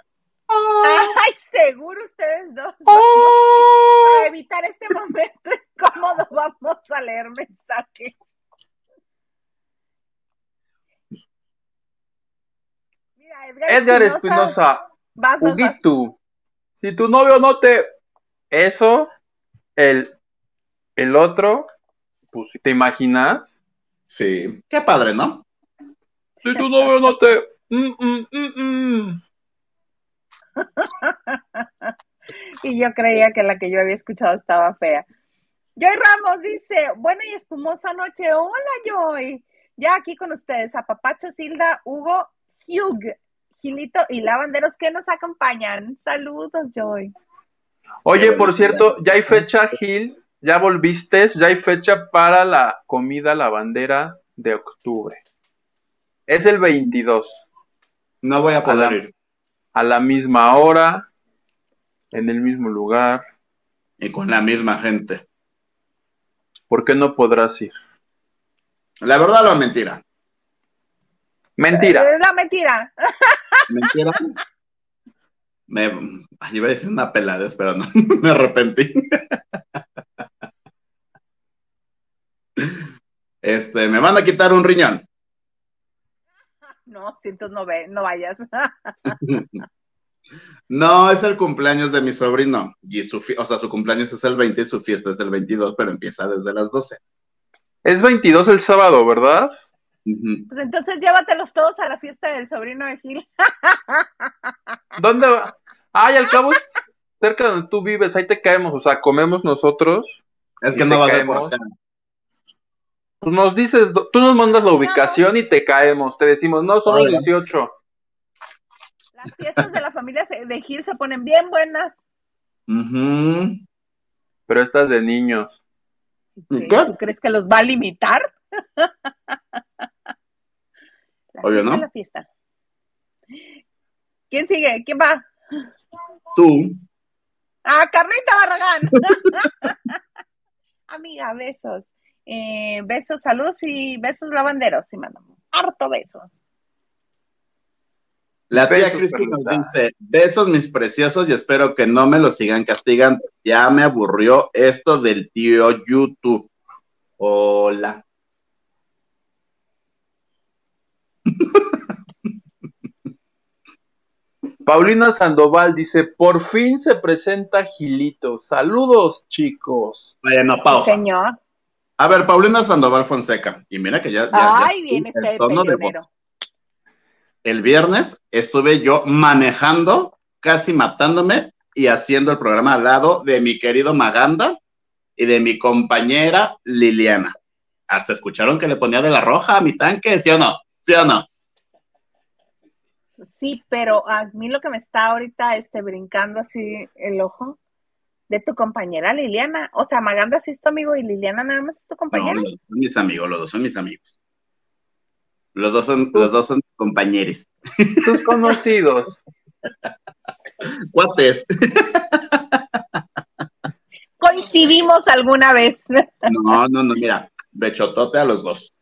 S1: Ay, seguro ustedes dos. Para evitar este momento incómodo, vamos a leer mensajes.
S2: Mira, Edgar, Espinosa, Huguito, si tu novio no te... Eso, el, el otro, pues, ¿te imaginas?
S3: Sí, qué padre, ¿no?
S2: Si tu novio no te. Mm, mm, mm,
S1: y yo creía que la que yo había escuchado estaba fea. Joy Ramos dice, buena y espumosa noche. Hola, Joy. Ya aquí con ustedes, a Papacho, Silda, Hugo, Hugh, Gilito y Lavanderos que nos acompañan. Saludos, Joy.
S2: Oye, por cierto, ya hay fecha, Gil, ya volviste, ya hay fecha para la comida lavandera de octubre. Es el 22.
S3: No voy a poder ir.
S2: A la misma hora, en el mismo lugar.
S3: Y con la misma gente.
S2: ¿Por qué no podrás ir?
S3: La verdad o la mentira.
S2: Mentira.
S1: La mentira.
S3: Mentira. Me iba a decir una pelada, pero no, me arrepentí. Este, me van a quitar un riñón.
S1: No, siento no, ve, no vayas.
S3: no, es el cumpleaños de mi sobrino. Y su, o sea, su cumpleaños es el 20 y su fiesta es el 22, pero empieza desde las 12.
S2: Es 22 el sábado, ¿verdad?
S1: Pues entonces llévatelos todos a la fiesta del sobrino de Gil.
S2: ¿Dónde va? Ay, al cabo cerca donde tú vives, ahí te caemos, o sea, comemos nosotros.
S3: Es que no va a ser por acá.
S2: Pues nos dices, tú nos mandas la ubicación y te caemos. Te decimos, no, son los 18.
S1: Las fiestas de la familia de Gil se ponen bien buenas.
S2: Pero estas de niños.
S1: ¿Tú crees que los va a limitar?
S3: Obvio, ¿no?
S1: La fiesta. ¿Quién sigue? ¿Quién va?
S3: Tú.
S1: Ah, Carlita Barragán. Amiga, besos. Eh, besos, salud y besos lavanderos. Y mandamos harto beso.
S3: La tía Cristi nos dice, besos mis preciosos y espero que no me lo sigan castigando. Ya me aburrió esto del tío YouTube. Hola.
S2: Paulina Sandoval dice, por fin se presenta Gilito. Saludos, chicos.
S3: Bueno, Pau.
S1: señor.
S3: A ver, Paulina Sandoval Fonseca. Y mira que ya.
S1: Ay, bien, este
S3: El viernes estuve yo manejando, casi matándome y haciendo el programa al lado de mi querido Maganda y de mi compañera Liliana. Hasta escucharon que le ponía de la roja a mi tanque, ¿sí o no? ¿Sí o no?
S1: Sí, pero a mí lo que me está ahorita este, brincando así el ojo de tu compañera Liliana. O sea, Maganda sí es tu amigo y Liliana nada más es tu compañera.
S3: No, los dos son mis amigos, los dos son mis amigos. Los dos son, los dos son compañeros.
S2: Tus conocidos.
S3: Cuates.
S1: Coincidimos alguna vez.
S3: No, no, no, mira, bechotote a los dos.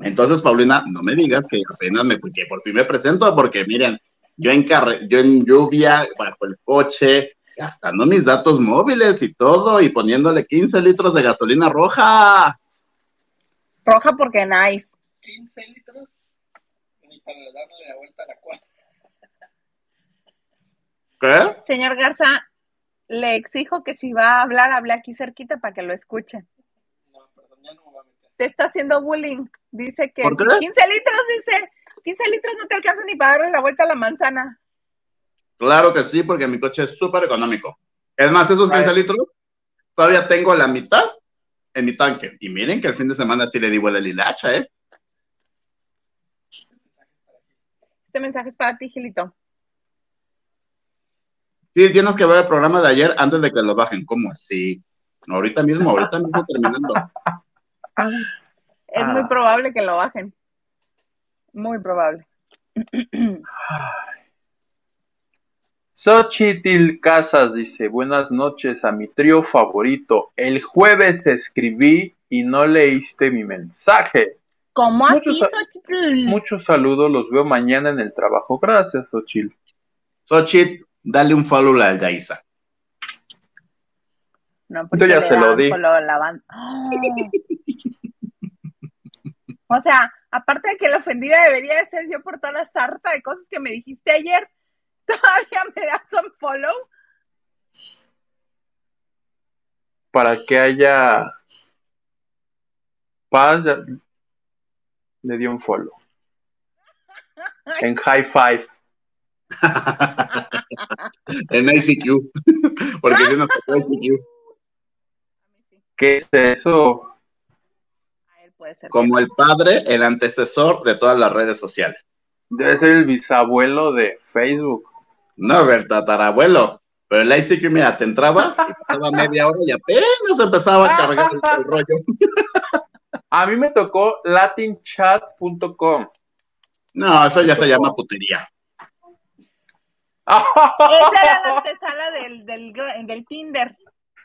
S3: Entonces, Paulina, no me digas que apenas me, que por fin me presento, porque miren, yo en carre, yo en lluvia, bajo el coche, gastando mis datos móviles y todo, y poniéndole 15 litros de gasolina roja.
S1: Roja porque nice.
S2: 15 litros, ni para darle la vuelta a la cuadra.
S3: ¿Qué?
S1: Señor Garza, le exijo que si va a hablar, hable aquí cerquita para que lo escuchen. No, perdón, ya no me va a meter. Te está haciendo bullying. Dice que 15 litros, dice, 15 litros no te alcanza ni para darle la vuelta a la manzana.
S3: Claro que sí, porque mi coche es súper económico. Es más, esos 15 litros, todavía tengo la mitad en mi tanque. Y miren que el fin de semana sí le di vuela el hilacha, ¿eh?
S1: Este mensaje es para ti, Gilito.
S3: Sí, tienes que ver el programa de ayer antes de que lo bajen. ¿Cómo así? Ahorita mismo, ahorita mismo terminando.
S1: Es muy probable que lo bajen. Muy probable.
S2: Xochitl Casas dice, buenas noches a mi trío favorito. El jueves escribí y no leíste mi mensaje.
S1: ¿Cómo así, Xochitl?
S2: Muchos saludos, los veo mañana en el trabajo. Gracias, Xochitl.
S3: Xochitl, dale un follow al Daisa.
S1: No, porque
S2: ya se lo di.
S1: o sea, aparte de que la ofendida debería de ser yo por toda la sarta de cosas que me dijiste ayer, todavía me das un follow.
S2: Para que haya paz, le dio un follow. en high five.
S3: en ICQ. Porque yo no tocó ICQ.
S2: ¿Qué es eso?
S3: Como el padre, el antecesor de todas las redes sociales.
S2: Debe ser el bisabuelo de Facebook.
S3: No, el tatarabuelo. Pero el ICQ, mira, te entrabas y pasaba media hora y apenas empezaba a cargar el, rollo.
S2: A mí me tocó latinchat.com.
S3: No, eso ya se llama putería.
S1: Esa era la antesala del, del, del Tinder.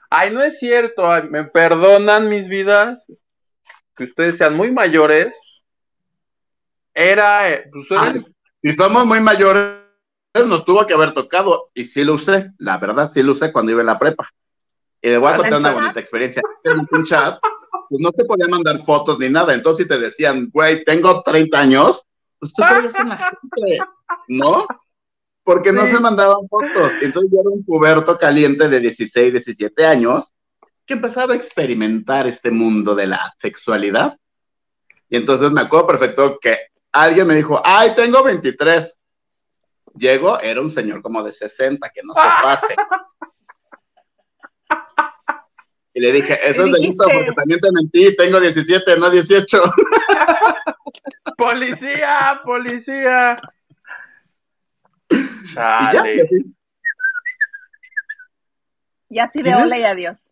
S2: Ay, no es cierto. me perdonan mis vidas. Que ustedes sean muy mayores. Era. Eh, pues,
S3: si somos muy mayores, nos tuvo que haber tocado. Y sí lo usé. La verdad, sí lo usé cuando iba en la prepa. Y voy a contar una bonita experiencia. En un chat, pues no se podía mandar fotos ni nada. Entonces, si te decían, güey, tengo 30 años, pues tú en la gente, ¿no? porque no se mandaban fotos. Entonces yo era un puberto caliente de 16, 17 años que empezaba a experimentar este mundo de la sexualidad. Y entonces me acuerdo perfecto que alguien me dijo, ay, tengo 23. Llego, era un señor como de 60, que no se pase. Y le dije, eso es delito porque también te mentí, tengo 17, no 18.
S2: Policía, policía.
S1: Y, así de hola y adiós.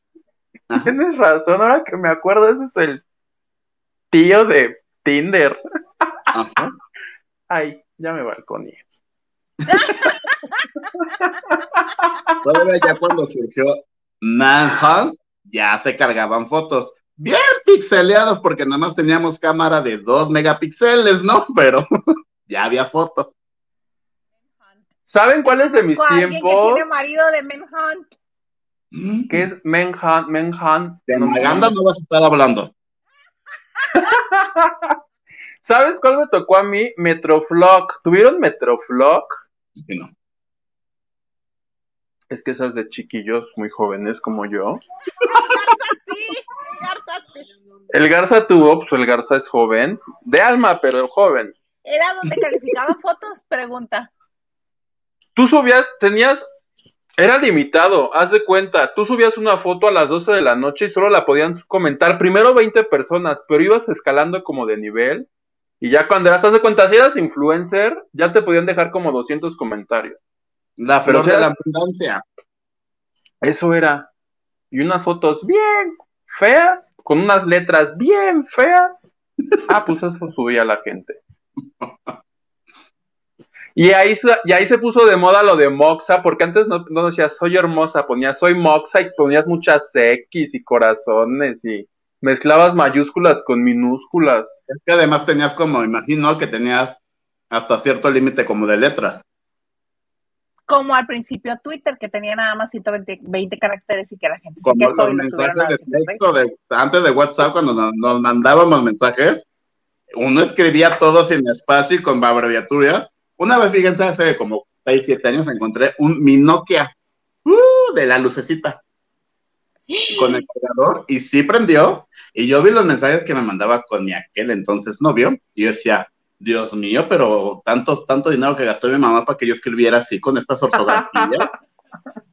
S2: Tienes razón, ahora que me acuerdo, ese es el tío de Tinder. Ay, ya me balconé.
S3: Todavía ya cuando surgió Manhunt, ya se cargaban fotos. Bien pixeleados porque nada más teníamos cámara de 2 megapíxeles, ¿no? Pero ya había fotos.
S2: ¿Saben cuál es de mis tiempos?
S1: Que tiene marido de Menhunt.
S2: Mm. ¿Qué es Menhunt? Menhunt.
S3: De Maganda no vas a estar hablando.
S2: ¿Sabes cuál me tocó a mí? Metroflog. ¿Tuvieron Metroflog?
S3: No.
S2: Es que esas de chiquillos muy jóvenes como yo.
S1: el Garza sí,
S2: el Garza tuvo, pues el Garza es joven, de alma, pero joven.
S1: ¿Era donde calificaban fotos? Pregunta
S2: tú subías, tenías, era limitado, haz de cuenta, tú subías una foto a las 12 de la noche y solo la podían comentar primero 20 personas, pero ibas escalando como de nivel y ya cuando eras, haz de cuenta, si eras influencer, ya te podían dejar como 200 comentarios.
S3: La feroz de la abundancia.
S2: Eso era. Y unas fotos bien feas, con unas letras bien feas. Ah, pues eso subía la gente. Y ahí, y ahí se puso de moda lo de Moxa, porque antes no, no decías soy hermosa, ponías soy Moxa y ponías muchas X y corazones y mezclabas mayúsculas con minúsculas.
S3: Es que además tenías como, imagino que tenías hasta cierto límite como de letras.
S1: Como al principio Twitter, que tenía nada más 120 caracteres y que la gente se quejó y
S3: lo de Antes de WhatsApp, cuando nos, mandábamos mensajes, uno escribía todo sin espacio y con abreviaturas. Una vez, fíjense, hace como 6, 7 años encontré un Mi Nokia uh, de la lucecita con el cargador y sí prendió. Y yo vi los mensajes que me mandaba con mi aquel entonces novio y yo decía, Dios mío, pero tanto, tanto dinero que gastó mi mamá para que yo escribiera así con estas ortografías.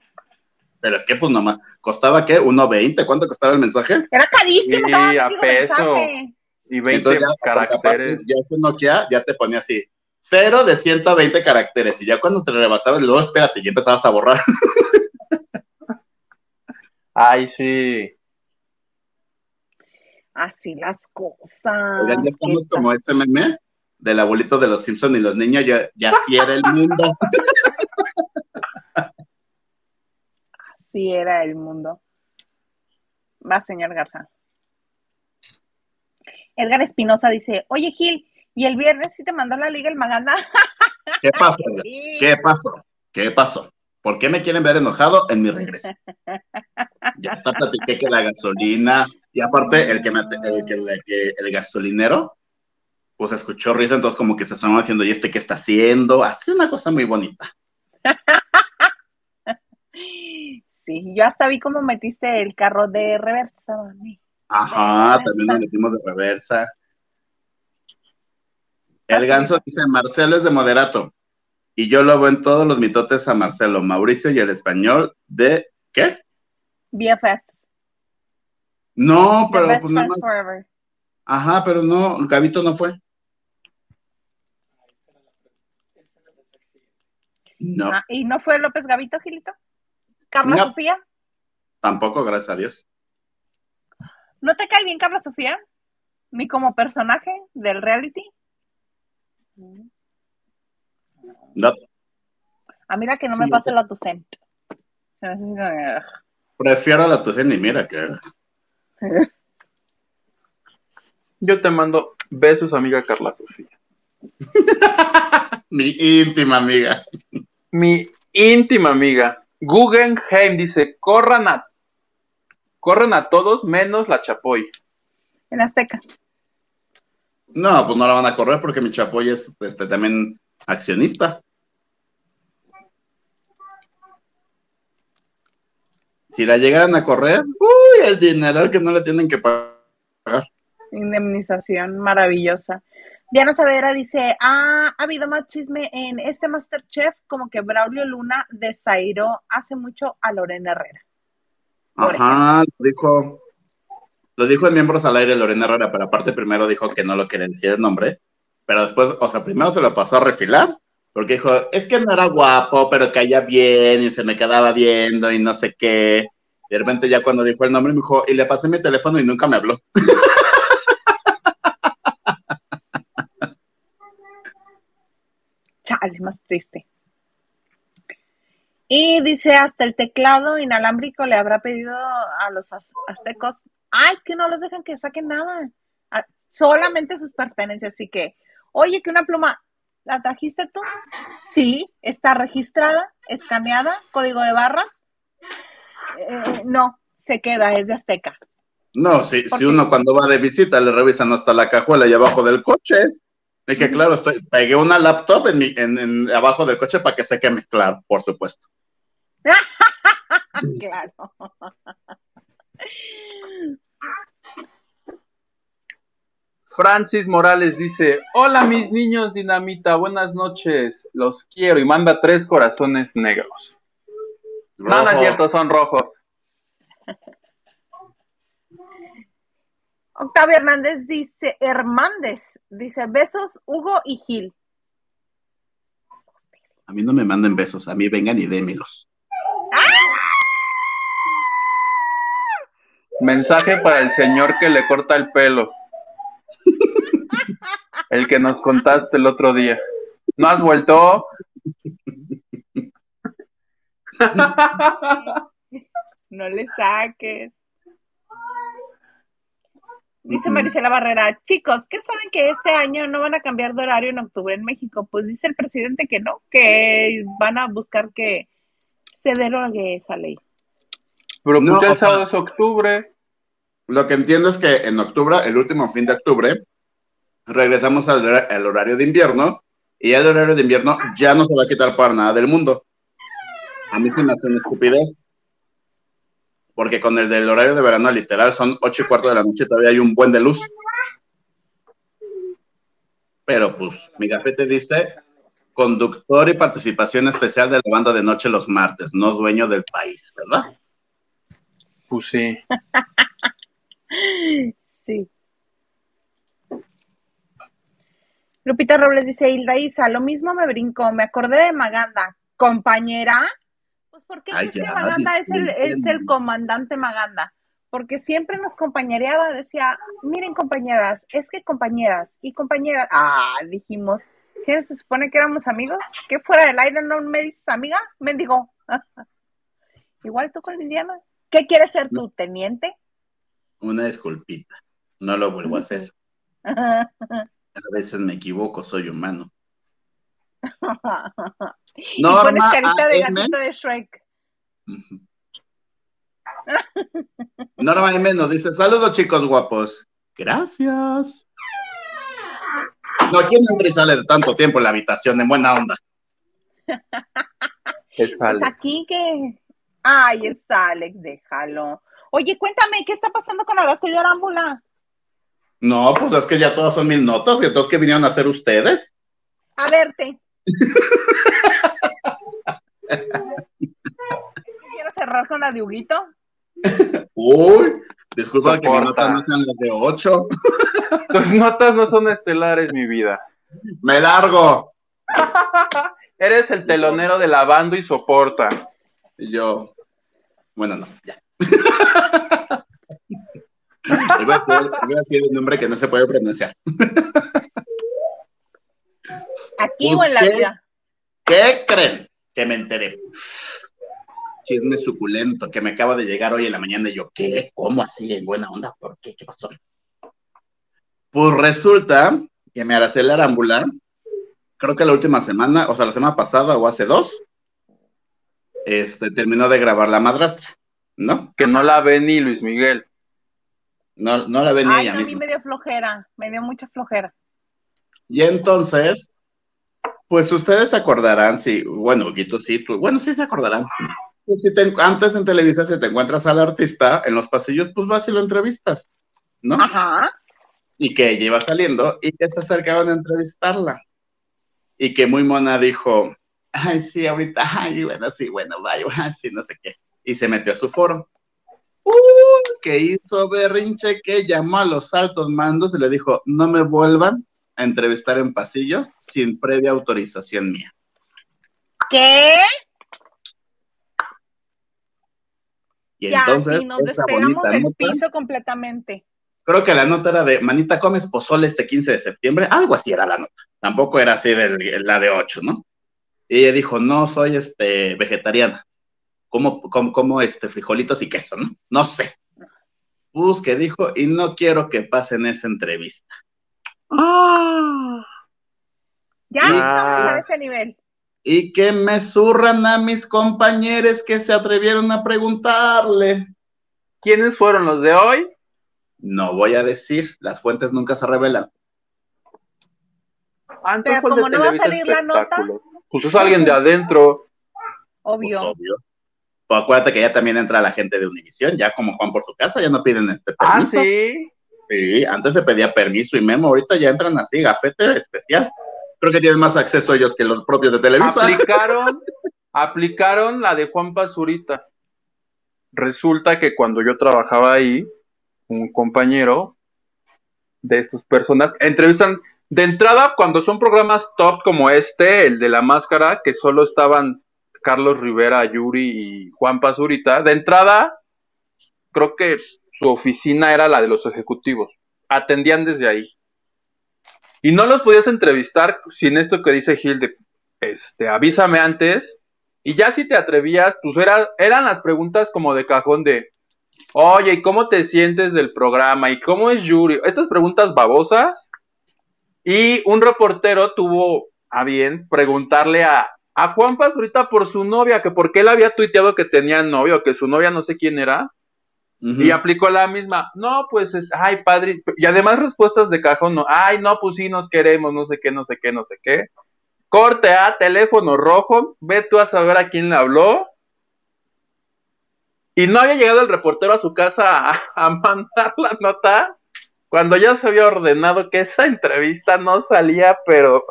S3: pero es que pues nomás, ¿costaba qué? ¿1.20? ¿Cuánto costaba el mensaje?
S1: Era carísimo.
S2: Sí, a peso. Y 20 caracteres.
S3: Ya Nokia ya te ponía así, cero de 120 caracteres. Y ya cuando te rebasabas, luego espérate, y empezabas a borrar.
S2: Ay, sí.
S1: Así las cosas.
S3: Oigan, ya estamos como ese meme del abuelito de los Simpsons y los niños, ya, ya así era el mundo.
S1: así era el mundo. Va, señor Garza. Edgar Espinosa dice, oye Gil, ¿y el viernes sí te mandó la liga el Maganda?
S3: ¿Qué pasó? ¿Qué pasó? ¿Qué pasó? ¿Por qué me quieren ver enojado en mi regreso? Ya está platiqué que la gasolina, y aparte el que, el, el, gasolinero, pues escuchó risa, entonces como que se estaban haciendo, ¿y este qué está haciendo? Hace una cosa muy bonita.
S1: Sí, yo hasta vi cómo metiste el carro de reversa,
S3: Ajá, también lo metimos de reversa. El ganso dice, Marcelo es de moderato. Y yo lo veo en todos los mitotes a Marcelo, Mauricio y el español de ¿qué?
S1: BFFs.
S3: No, pero pues nada más. Ajá, pero no, Gabito no fue.
S1: No. Ah, ¿Y no fue López Gavito, Gilito? ¿Carla Sofía?
S3: Tampoco, gracias a Dios.
S1: ¿No te cae bien Carla Sofía? Ni como personaje del reality.
S3: No.
S1: A mira que no me pase la Tucent.
S3: Prefiero la Tucent y mira que.
S2: Yo te mando besos, amiga Carla Sofía.
S3: Mi íntima amiga.
S2: Mi íntima amiga. Guggenheim dice: corran a, corran a todos menos la Chapoy.
S1: En Azteca.
S3: No, pues no la van a correr porque mi Chapoy es este, también accionista. Si la llegaran a correr, uy, el dinero que no le tienen que pagar.
S1: Indemnización maravillosa. Diana Saavedra dice, ah, ha habido más chisme en este Masterchef, como que Braulio Luna desairó hace mucho a Lorena Herrera.
S3: Ajá, lo dijo, lo dijo en Miembros al Aire Lorena Herrera, pero aparte primero dijo que no lo quería decir el nombre, pero después, o sea, primero se lo pasó a refilar, porque dijo, es que no era guapo, pero caía bien y se me quedaba viendo y no sé qué. Y de repente ya cuando dijo el nombre me dijo, y le pasé mi teléfono y nunca me habló.
S1: Chale, más triste. Y dice, hasta el teclado inalámbrico le habrá pedido a los aztecos, ah, es que no los dejan que saquen nada, ah, solamente sus pertenencias, así que Oye, que una pluma, ¿la trajiste tú? Sí, está registrada, escaneada, código de barras. Eh, no, se queda, es de Azteca.
S3: No, si, si uno cuando va de visita le revisan hasta la cajuela y abajo del coche. Dije, claro, estoy, pegué una laptop en, en, en abajo del coche para que se queme, claro, por supuesto.
S1: claro.
S2: Francis Morales dice, hola mis niños dinamita, buenas noches, los quiero y manda tres corazones negros. No, no es cierto, son rojos.
S1: Octavio Hernández dice, Hernández, dice, besos Hugo y Gil.
S3: A mí no me manden besos, a mí vengan y démelos.
S2: Mensaje para el señor que le corta el pelo. El que nos contaste el otro día. ¿No has vuelto?
S1: No le saques. Dice Marisela Barrera, chicos, ¿qué saben que este año no van a cambiar de horario en octubre en México? Pues dice el presidente que no, que van a buscar que se derogue esa ley.
S2: Pero pues el sábado es octubre.
S3: Lo que entiendo es que en octubre, el último fin de octubre, regresamos al, horario de invierno y el horario de invierno ya no se va a quitar para nada del mundo. A mí se me hace una estupidez porque con el del horario de verano literal son ocho y cuarto de la noche, todavía hay un buen de luz. Pero pues mi gafete dice conductor y participación especial de la banda de noche los martes, no dueño del país, ¿verdad?
S2: Pues sí.
S1: sí. Lupita Robles dice, Hilda Isa, lo mismo me brincó, me acordé de Maganda, compañera, pues porque que Maganda es el, es el comandante Maganda, porque siempre nos compañereaba, decía, miren compañeras, es que compañeras y compañeras, ah, dijimos, ¿qué se supone que éramos amigos? ¿Que fuera del aire no me dices amiga? Me dijo, igual tú con Liliana, ¿qué quieres ser tú, teniente?
S3: Una disculpita, no lo vuelvo a hacer. A veces me equivoco, soy humano.
S1: Norma y pones carita de gatito de Shrek.
S3: Norma M nos dice, saludos chicos guapos. Gracias. No, ¿quién y sale de tanto tiempo en la habitación en buena onda?
S1: Es pues aquí que... Ay, está Alex, déjalo. Oye, cuéntame, ¿qué está pasando con Araceli Arámbula?
S3: No, pues es que ya todas son mis notas, y todos que vinieron a hacer ustedes.
S1: A verte. ¿Quieres cerrar con la de Huguito?
S3: Uy, disculpa que mis notas no sean las de 8.
S2: Tus notas no son estelares, mi vida.
S3: Me largo.
S2: Eres el telonero de la banda y soporta.
S3: Y yo, bueno, no, ya. Voy, a decir, un nombre que no se puede pronunciar.
S1: Aquí o en la vida.
S3: ¿Qué creen? Que me enteré. Chisme suculento que me acaba de llegar hoy en la mañana y yo, ¿qué? ¿Cómo así? ¿En buena onda? ¿Por qué? ¿Qué pasó? Pues resulta que me Araceli Arámbula, creo que la última semana, o sea, la semana pasada o hace dos, este, terminó de grabar La Madrastra, ¿no?
S2: Que no la ve ni Luis Miguel.
S3: No, no la ve ni ella
S1: a mí me dio flojera, me dio mucha flojera.
S3: Y entonces, pues ustedes se acordarán, sí, bueno, Guito, sí, tú, bueno, sí se acordarán. Pues si antes en Televisa, si te encuentras al artista en los pasillos, pues vas y lo entrevistas, ¿no?
S1: Ajá.
S3: Y que ella iba saliendo y que se acercaban a entrevistarla. Y que muy mona dijo, ay, sí, ahorita, ay, bueno, sí, bueno, vaya, sí, no sé qué. Y se metió a su foro. Uh, que hizo berrinche, que llamó a los altos mandos y le dijo, no me vuelvan a entrevistar en pasillos sin previa autorización mía.
S1: ¿Qué?
S3: Y ya, entonces,
S1: sí, nos despegamos del piso completamente.
S3: Creo que la nota era de Manita comes pozole este 15 de septiembre, algo así era la nota. Tampoco era así de la de 8, ¿no? Y ella dijo, no, soy este vegetariana. Como, como, como este frijolitos y queso, ¿no? No sé. Pues que dijo, y no quiero que pasen esa entrevista.
S1: ¡Ah! Ya estamos a ese nivel.
S3: Y que me zurran a mis compañeros que se atrevieron a preguntarle.
S2: ¿Quiénes fueron los de hoy?
S3: No voy a decir, las fuentes nunca se revelan.
S2: Antes Pero como no va a salir la nota. Pues es alguien de adentro.
S1: Obvio.
S3: Pues obvio. Pues acuérdate que ya también entra la gente de Univisión, ya como Juan por su casa, ya no piden este
S2: ah, permiso. Ah, sí.
S3: Sí, antes se pedía permiso y memo, ahorita ya entran así, gafete especial. Creo que tienen más acceso ellos que los propios de Televisa.
S2: Aplicaron, aplicaron la de Juan Pazurita. Resulta que cuando yo trabajaba ahí, un compañero de estas personas entrevistan de entrada cuando son programas top como este, el de la máscara, que solo estaban Carlos Rivera, Yuri y Juan Pazurita. De entrada, creo que su oficina era la de los ejecutivos. Atendían desde ahí. Y no los podías entrevistar sin esto que dice Gil de, este, avísame antes. Y ya si te atrevías, pues era, eran las preguntas como de cajón de, oye, ¿y cómo te sientes del programa? ¿Y cómo es Yuri? Estas preguntas babosas. Y un reportero tuvo a bien preguntarle a, a Juan Pazurita por su novia, que porque él había tuiteado que tenía novio, que su novia no sé quién era. Y aplicó la misma, no, pues, es, ay, padre, y además respuestas de cajón, no, ay, no, pues sí, nos queremos, no sé qué, no sé qué, no sé qué. Corte a teléfono rojo, ve tú a saber a quién le habló. Y no había llegado el reportero a su casa a, a mandar la nota cuando ya se había ordenado que esa entrevista no salía, pero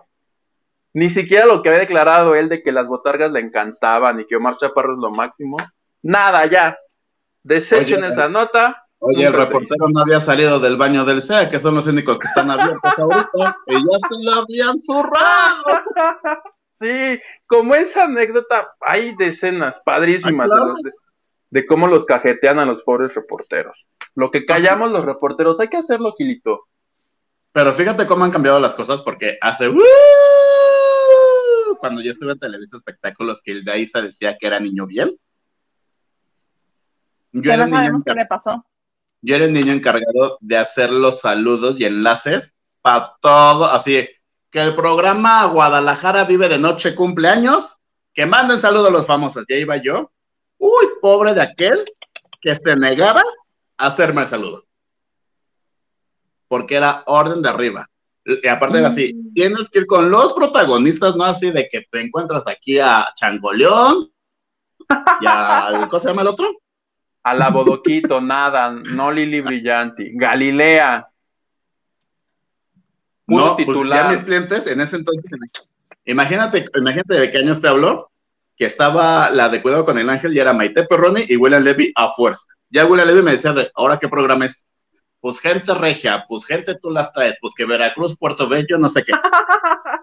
S2: ni siquiera lo que había declarado él de que las botargas le encantaban y que Omar Chaparro es lo máximo. Nada, ya, Desechen esa nota.
S3: Oye, el reportero no había salido del baño del SEA, que son los únicos que están abiertos ahorita, y ya se lo habían zurrado.
S2: Sí, como esa anécdota, hay decenas padrísimas ah, de, cómo los cajetean a los pobres reporteros. Lo que callamos los reporteros, hay que hacerlo, Gilito.
S3: Pero fíjate cómo han cambiado las cosas, porque hace... ¡uh! Cuando yo estuve en Televisa Espectáculos, que el de se decía que era niño bien
S1: yo no sabemos qué le pasó.
S3: Yo era el niño encargado de hacer los saludos y enlaces para todo, así que el programa Guadalajara vive de noche cumpleaños, que manden saludos a los famosos. Ya iba yo. Uy, pobre de aquel que se negara a hacerme el saludo. Porque era orden de arriba. Y aparte era así, mm. tienes que ir con los protagonistas, no así de que te encuentras aquí a Changoleón y a, ¿cómo se llama el otro?
S2: a la Bodoquito, nada, no Lili Brillanti, Galilea.
S3: no, pues, titular. ya mis clientes en ese entonces, imagínate, imagínate de qué años te habló, que estaba la de Cuidado con el Ángel y era Maite Perroni y William Levy a fuerza. Ya William Levy me decía, de, ¿ahora qué programa es? Pues gente regia, pues gente tú las traes, pues que Veracruz, Puerto Bello, no sé qué.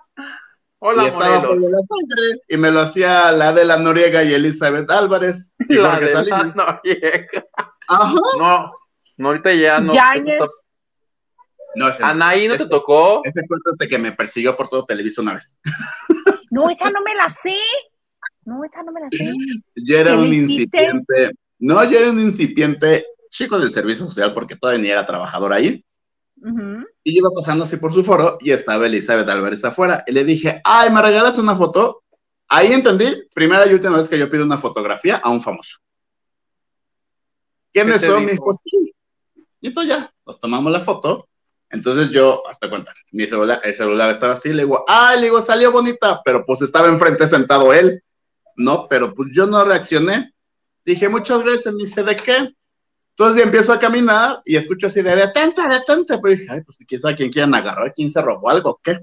S2: Hola, y estaba la
S3: sangre, y me lo hacía la de la Noriega y Elizabeth Álvarez.
S2: Y la de la Noriega.
S3: Ajá.
S2: No, no, ahorita ya no.
S3: No, ese,
S2: Anaí no te tocó.
S3: Ese de que me persiguió por todo Televisa una vez.
S1: No, esa no me la sé. No, esa no me la sé.
S3: Yo era un incipiente. No, yo era un incipiente chico del servicio social porque todavía ni era trabajador ahí. Y iba pasando así por su foro y estaba Elizabeth Álvarez afuera. Y le dije, ay, ¿me regalas una foto? Ahí entendí, primera y última vez que yo pido una fotografía a un famoso. ¿Quiénes son? mis sí. Y entonces ya, nos tomamos la foto. Entonces yo, hasta cuenta, mi celular, el celular estaba así, le digo, ay, le digo, salió bonita, pero pues estaba enfrente sentado él, ¿no? Pero pues yo no reaccioné. Dije, muchas gracias, me dice, ¿de qué? Entonces empiezo a caminar y escucho así de detente, detente. Pero dije, ay, pues quién sabe quién quieren agarrar, quién se robó algo, ¿qué?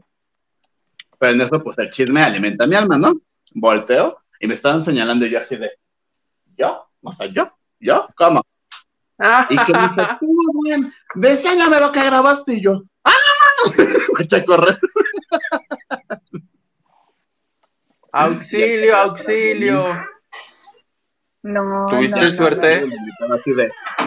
S3: Pero en eso, pues el chisme alimenta mi alma, ¿no? Volteo y me estaban señalando y yo así de, ¿yo? O sea, ¿yo? ¿Yo? ¿Cómo? y que me dice, tú bien, deséñame lo que grabaste y yo, ¡ah! me eché a correr.
S2: auxilio, auxilio.
S1: No.
S2: ¿Tuviste suerte?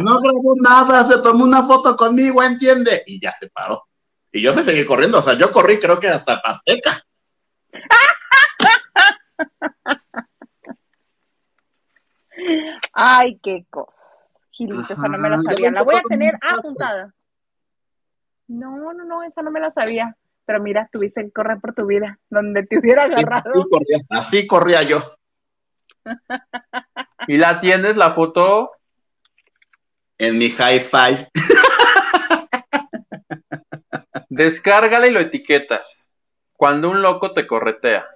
S3: no grabó nada, se tomó una foto conmigo, ¿entiende? Y ya se paró. Y yo me seguí corriendo, o sea, yo corrí creo que hasta Pasteca.
S1: Ay, qué cosa. Gilito, esa no me la sabía. La voy a tener apuntada. No, no, no, esa no me la sabía. Pero mira, tuviste que correr por tu vida, donde te hubiera agarrado.
S3: así corría yo.
S2: ¿Y la tienes la foto?
S3: En mi high five.
S2: Descárgala y lo etiquetas. Cuando un loco te corretea.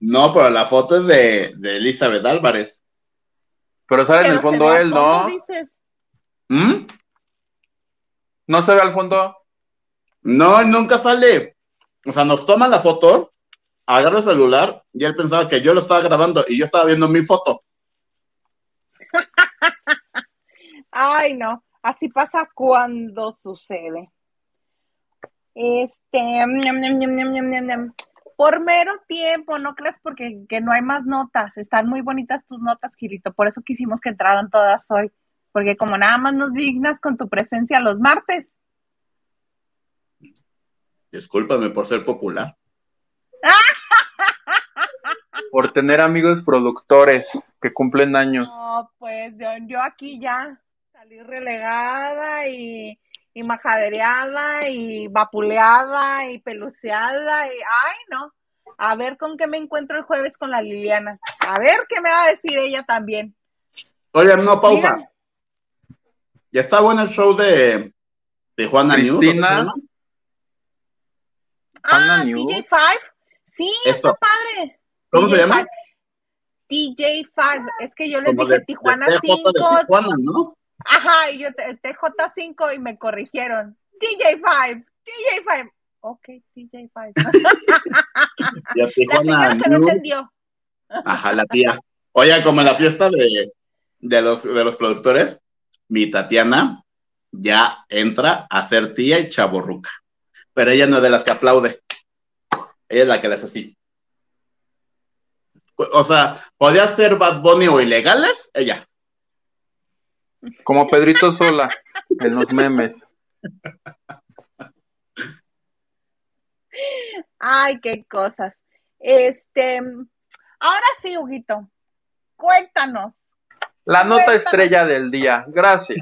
S3: No, pero la foto es de, de Elizabeth Álvarez.
S2: Pero sale en el fondo él, ¿no?
S3: ¿Mm?
S2: ¿No se ve al fondo?
S3: No, nunca sale. O sea, nos toman la foto, agarra el celular y él pensaba que yo lo estaba grabando y yo estaba viendo mi foto.
S1: Ay, no, así pasa cuando sucede. Este, por mero tiempo, no crees porque que no hay más notas, están muy bonitas tus notas, Gilito, por eso quisimos que entraran todas hoy, porque como nada más nos dignas con tu presencia los martes.
S3: Discúlpame por ser popular.
S2: Por tener amigos productores que cumplen años.
S1: No, pues yo, aquí ya salí relegada y, y majadereada y vapuleada y peluceada y ay no. A ver con qué me encuentro el jueves con la Liliana. A ver qué me va a decir ella también.
S3: Oye, no, pausa. Ya está bueno el show de, de Juana
S2: Cristina.
S1: Ah, DJ5. Sí, está padre.
S3: ¿Cómo se llama?
S1: DJ5. Es que yo le dije Tijuana 5. ¿no? Ajá, y yo TJ5 y me corrigieron. DJ5, DJ5. Ok, DJ5.
S3: la señora
S1: que no entendió.
S3: Ajá, la tía. Oye, como en la fiesta de, de, los, de los productores, mi Tatiana ya entra a ser tía y chaborruca. Pero ella no es de las que aplaude. Ella es la que le hace así. O sea, podía ser Bad Bunny o ilegales, ella.
S2: Como Pedrito Sola en los memes.
S1: Ay, qué cosas. Este, ahora sí, Huguito, cuéntanos.
S2: La nota estrella del día, gracias.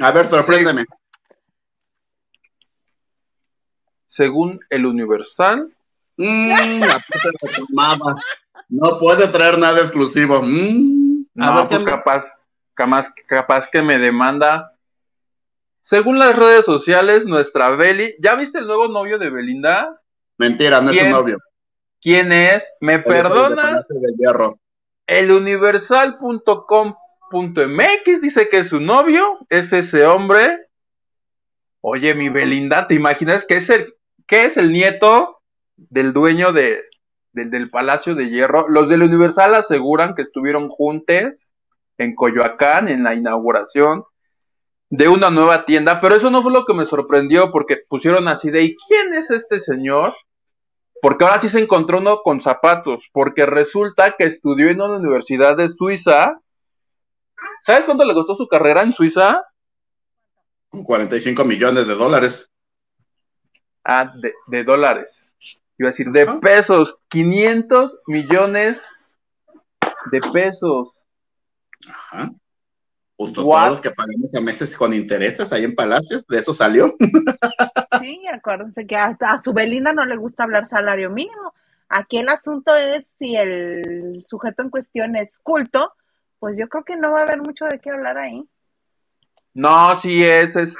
S3: A ver, sorpréndeme.
S2: Según el Universal,
S3: Mm, no puede traer nada exclusivo. Mm,
S2: no, pues capaz, capaz, capaz que me demanda. Según las redes sociales, nuestra Beli, ¿ya viste el nuevo novio de Belinda?
S3: Mentira, no es su novio.
S2: ¿Quién es? ¿Me perdonas? El universal.com.mx dice que es su novio, es ese hombre. Oye, mi Belinda, ¿te imaginas que es el, que es el nieto del dueño de, del Palacio de Hierro. Los del Universal aseguran que estuvieron juntos en Coyoacán en la inauguración de una nueva tienda, pero eso no fue lo que me sorprendió porque pusieron así de ¿y quién es este señor? Porque ahora sí se encontró uno con zapatos, porque resulta que estudió en una universidad de Suiza. ¿Sabes cuánto le costó su carrera en Suiza?
S3: 45 millones de dólares.
S2: Ah, de, de dólares iba a decir, de pesos, 500 millones de pesos.
S3: Ajá. Justo todos los que pagamos a meses con intereses ahí en Palacio, de eso salió.
S1: Sí, acuérdense que a, su Belinda no le gusta hablar salario mínimo. Aquí el asunto es si el sujeto en cuestión es culto, pues yo creo que no va a haber mucho de qué hablar ahí.
S2: No, sí es, es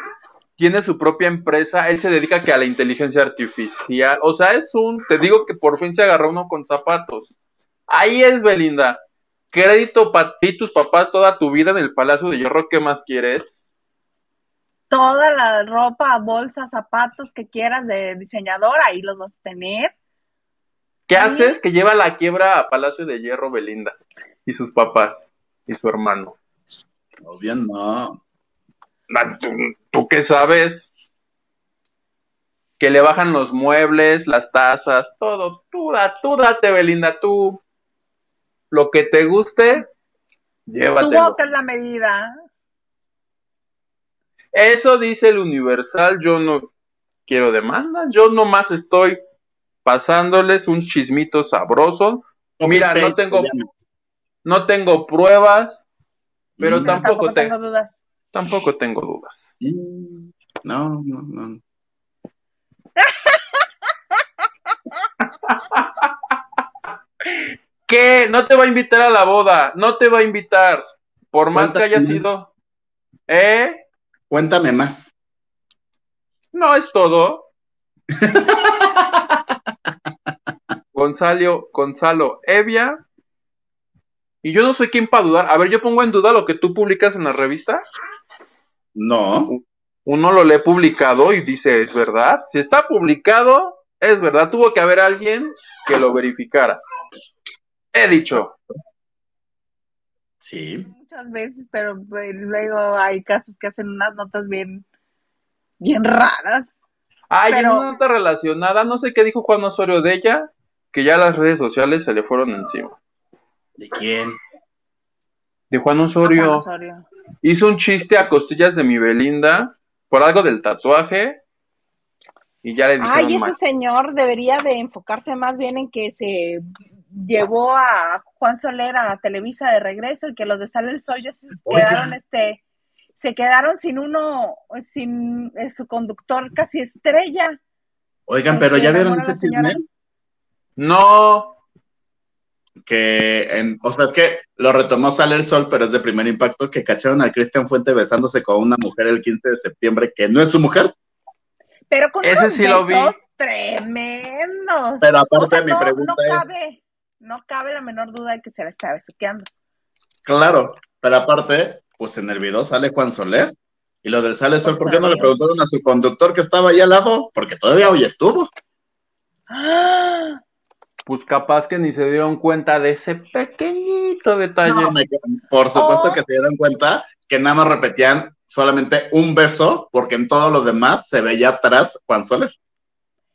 S2: tiene su propia empresa, él se dedica que a la inteligencia artificial, o sea, es un, te digo que por fin se agarró uno con zapatos. Ahí es Belinda. Crédito para ti, tus papás, toda tu vida en el Palacio de Hierro, ¿qué más quieres?
S1: Toda la ropa, bolsas, zapatos que quieras de diseñador, ahí los vas a tener.
S2: ¿Qué haces? Que lleva la quiebra a Palacio de Hierro Belinda y sus papás y su hermano.
S3: Obvio no.
S2: ¿Tú, qué sabes? Que le bajan los muebles, las tazas, todo. Tú, tú date, Belinda, tú. Lo que te guste, llévatelo. Tu
S1: boca es la medida.
S2: Eso dice el Universal. Yo no quiero demanda. Yo nomás estoy pasándoles un chismito sabroso. Mira, no tengo, no tengo pruebas, pero tampoco, tengo dudas. Tampoco tengo dudas.
S3: No, no, no.
S2: ¿Qué? No te va a invitar a la boda, no te va a invitar, por más que haya sido. ¿Eh?
S3: Cuéntame más.
S2: No es todo. Gonzalo, Gonzalo Evia. Y yo no soy quien para dudar. A ver, yo pongo en duda lo que tú publicas en la revista.
S3: No.
S2: Uno lo lee publicado y dice, ¿es verdad? Si está publicado, es verdad. Tuvo que haber alguien que lo verificara. He dicho.
S3: Sí.
S1: Muchas veces, pero pues, luego hay casos que hacen unas notas bien, bien raras.
S2: Hay una nota relacionada, no sé qué dijo Juan Osorio de ella, que ya las redes sociales se le fueron encima.
S3: ¿De quién?
S2: De Juan Osorio. Juan Osorio hizo un chiste a costillas de mi Belinda por algo del tatuaje y ya le dijeron
S1: Ay, ese señor debería de enfocarse más bien en que se llevó a Juan Soler a Televisa de regreso y que los de Sale el Sol ya se quedaron este se quedaron sin uno sin eh, su conductor casi estrella.
S3: Oigan, pero ya vieron ese chisme?
S2: No.
S3: Que, en, o sea, es que lo retomó Sale el Sol, pero es de primer impacto que cacharon a Cristian Fuente besándose con una mujer el 15 de septiembre que no es su mujer.
S1: Pero con Ese sí besos lo vi. tremendos.
S3: Pero aparte mi pregunta
S1: no cabe, No cabe la menor duda de que se la está besuqueando.
S3: Claro, pero aparte, pues en el video sale Juan Soler. Y lo del Sale Sol, ¿por qué no le preguntaron a su conductor que estaba ahí al lado? Porque todavía hoy estuvo.
S2: Pues capaz que ni se dieron cuenta de ese pequeñito detalle.
S3: por supuesto oh. que se dieron cuenta que nada más repetían solamente un beso, porque en todo lo demás se veía atrás Juan Soler.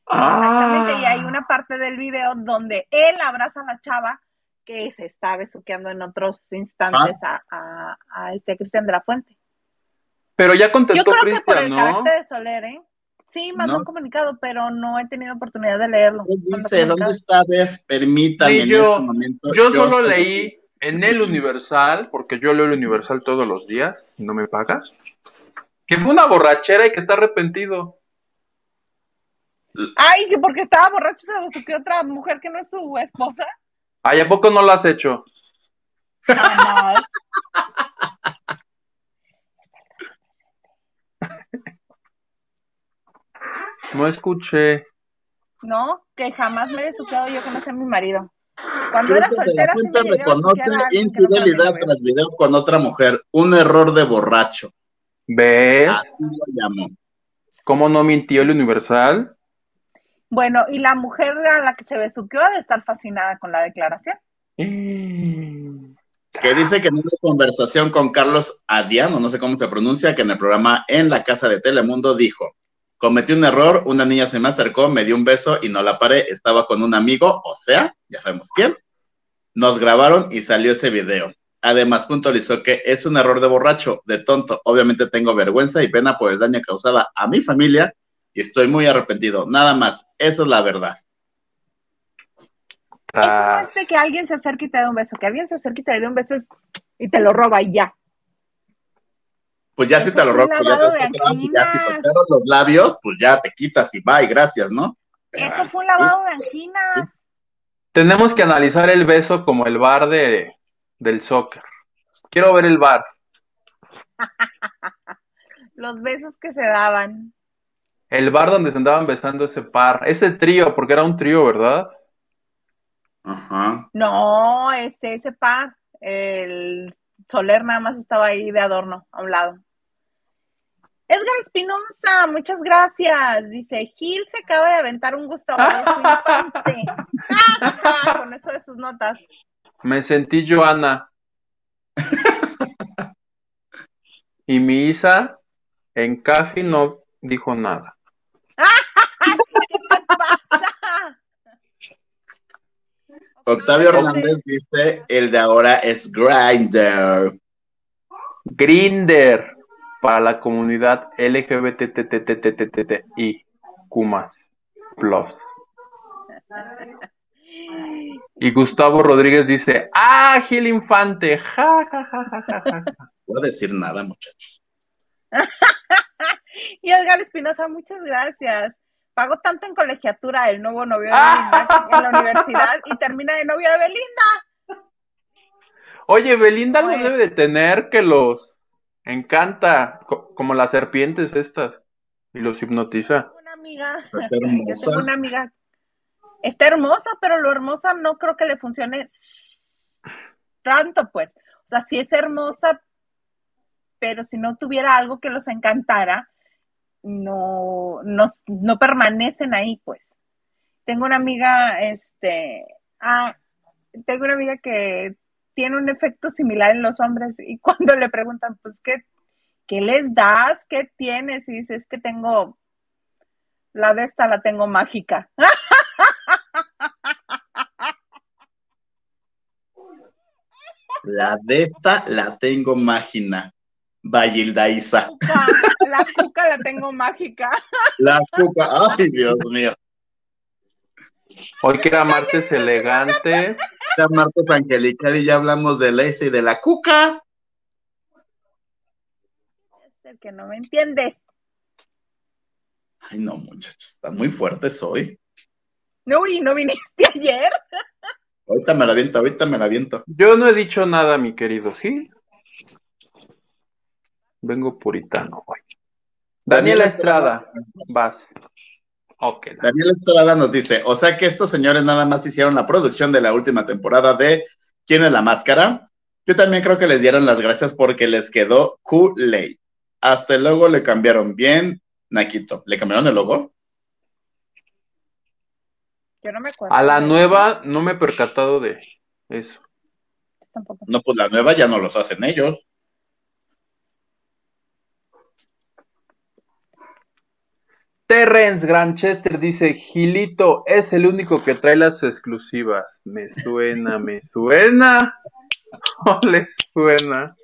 S1: Exactamente, y hay ah. una parte del video donde él abraza a la chava que se está besuqueando en otros instantes ah. a, este Cristian de la Fuente.
S2: Pero ya contestó Yo creo que por el
S1: carácter de Soler, ¿eh? Sí, mandó un comunicado, pero no he tenido oportunidad de leerlo.
S3: Dice, ¿dónde está Permítame
S2: yo, en este momento. Yo, solo leí en el Universal, porque yo leo el Universal todos los días y no me pagas, que fue una borrachera y que está arrepentido.
S1: Ay, que porque estaba borracho se besuqueó otra mujer que no es su esposa.
S2: Ay, ¿a poco no lo has hecho? No escuché.
S1: No, que jamás me he besuqueado yo que no sea mi marido. Cuando era soltera,
S3: sí me reconoce infidelidad tras video con otra mujer, un error de borracho.
S2: ¿Ves? Así lo llamó. ¿Cómo no mintió el Universal?
S1: Bueno, y la mujer a la que se besuqueó ha de estar fascinada con la declaración.
S3: Que dice que en una conversación con Carlos Adiano, no sé cómo se pronuncia, que en el programa En la Casa de Telemundo dijo, cometí un error, una niña se me acercó, me dio un beso y no la paré, estaba con un amigo, o sea, ya sabemos quién. Nos grabaron y salió ese video. Además, puntualizó que es un error de borracho, de tonto. Obviamente tengo vergüenza y pena por el daño causado a mi familia y estoy muy arrepentido. Nada más, eso es la verdad.
S1: Eso no es de que alguien se acerque y te dé un beso, que alguien se acerque y te dé un beso y te lo roba y ya
S3: pues ya si te lo robo, ya te y ya si te los labios, pues ya te quitas y bye, gracias, ¿no?
S1: Eso fue un lavado de anginas.
S2: Tenemos que analizar el beso como el bar de, del soccer. Quiero ver el bar.
S1: los besos que se daban.
S2: El bar donde se andaban besando ese par, ese trío, porque era un trío, ¿verdad?
S3: Ajá.
S1: No, este, ese par, el Soler nada más estaba ahí de adorno a un lado. Edgar Espinosa, muchas gracias. Dice, Gil se acaba de aventar un Gustavo Con eso de sus notas.
S2: Me sentí Joana. y mi Isa en café no dijo nada.
S3: Octavio Hernández dice, el de ahora es Grinder.
S2: Grinder para la comunidad LGBTTTTTTI Kumas Plus. Y Gustavo Rodríguez dice, ¡Ah, Gil Infante! Ja, ja, ja, ja, ja,
S3: ja. No voy a decir nada, muchachos.
S1: y Edgar Espinosa, muchas gracias pagó tanto en colegiatura el nuevo novio de Belinda en la universidad y termina de novio de Belinda.
S2: Oye, Belinda no pues debe de tener que los encanta, como las serpientes estas, y los hipnotiza.
S1: Una amiga, está hermosa. una amiga. Está hermosa, pero lo hermosa no creo que le funcione tanto, pues. O sea, sí es hermosa, pero si no tuviera algo que los encantara, no, no, permanecen ahí, pues. Tengo una amiga, este, ah, tengo una amiga que tiene un efecto similar en los hombres y cuando le preguntan, pues, ¿qué, qué les das? ¿Qué tienes? Y dices, es que tengo, la de esta la tengo mágica.
S3: La de esta la tengo mágica. Bagilda Isa.
S1: La cuca la tengo mágica.
S3: La cuca, ay Dios mío.
S2: Hoy que era martes elegante.
S3: Era martes angelical y ya hablamos de Lace y de la cuca.
S1: Es el que no me entiende.
S3: Ay, no, muchachos, están muy fuertes hoy.
S1: No, y no viniste ayer.
S3: Ahorita me la viento, ahorita me la viento.
S2: Yo no he dicho nada, mi querido Gil. Vengo puritano hoy. Daniela Estrada, vas.
S3: Daniela Estrada nos dice, o sea que estos señores nada más hicieron la producción de la última temporada de ¿Quién es la máscara? Yo también creo que les dieron las gracias porque les quedó Kool-Aid. Hasta el logo le cambiaron bien, Naquito. ¿Le cambiaron el logo?
S1: Yo no me acuerdo.
S2: A la nueva no me he percatado de eso.
S3: No, pues la nueva ya no los hacen ellos.
S2: Terrence Granchester dice, Gilito es el único que trae las exclusivas. Me suena, me suena. No le suena.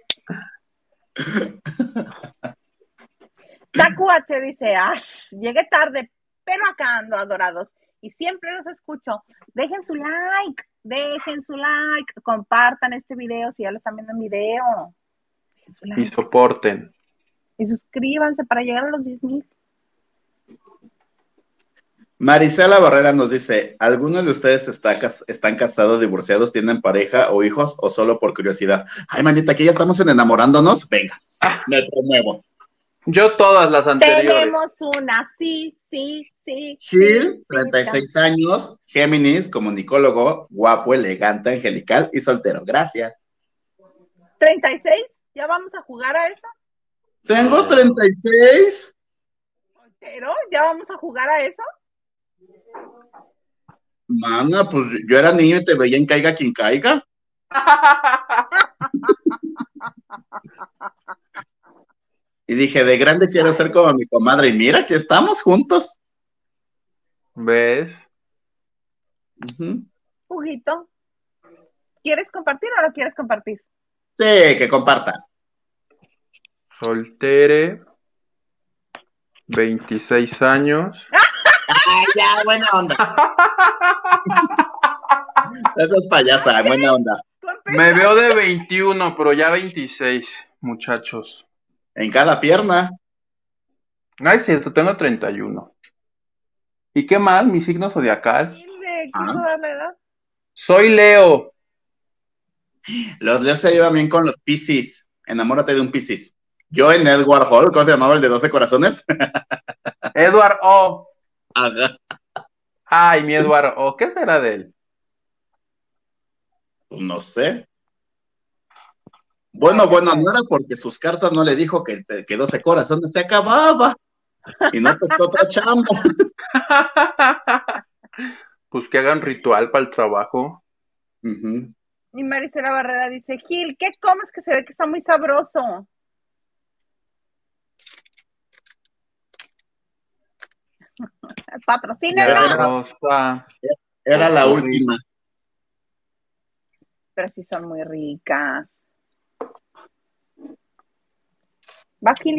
S1: Tacuache dice, Ash, llegué tarde, pero acá ando, adorados. Y siempre los escucho. Dejen su like, dejen su like, compartan este video si ya lo están viendo en video.
S2: Y soporten.
S1: Y suscríbanse para llegar a los 10 mil.
S3: Marisela Barrera nos dice, ¿algunos de ustedes están casados, divorciados, tienen pareja o hijos o solo por curiosidad? Ay, manita, aquí ya estamos en enamorándonos. Venga, me promuevo.
S2: Yo todas las anteriores.
S1: Tenemos una, sí, sí, sí.
S3: Gil, 36 años, Géminis, comunicólogo, guapo, elegante, angelical y soltero. Gracias.
S1: ¿36? ¿Ya vamos a jugar a eso?
S3: Tengo 36.
S1: ¿Soltero? ¿Ya vamos a jugar a eso?
S3: Mana, pues yo era niño y te veía en Caiga quien caiga. y dije, de grande quiero ser como mi comadre. Y mira que estamos juntos.
S2: ¿Ves?
S1: Pujito. ¿Quieres compartir o no quieres compartir?
S3: Sí, que comparta.
S2: Soltere. 26 años.
S3: Ah, ya, buena onda. Eso es payasa, buena onda.
S2: Me veo de 21, pero ya 26, muchachos.
S3: En cada pierna.
S2: No es cierto, tengo 31. ¿Y qué más? Mi signo zodiacal.
S1: Ah.
S2: Soy Leo.
S3: Los Leos se llevan bien con los Piscis. Enamórate de un Piscis. Yo en Edward Hall, ¿cómo se llamaba el de 12 corazones?
S2: Edward O. Ay, mi Eduardo, ¿o qué será de él?
S3: No sé. Bueno, bueno, no era porque sus cartas no le dijo que, que 12 corazones se acababa. Y no pues otra chamba.
S2: Pues que hagan ritual para el trabajo.
S1: Y Maricela Barrera dice, Gil, ¿qué comes que se ve que está muy sabroso? Patrocina.
S3: Era, era la última.
S1: Pero sí son muy ricas.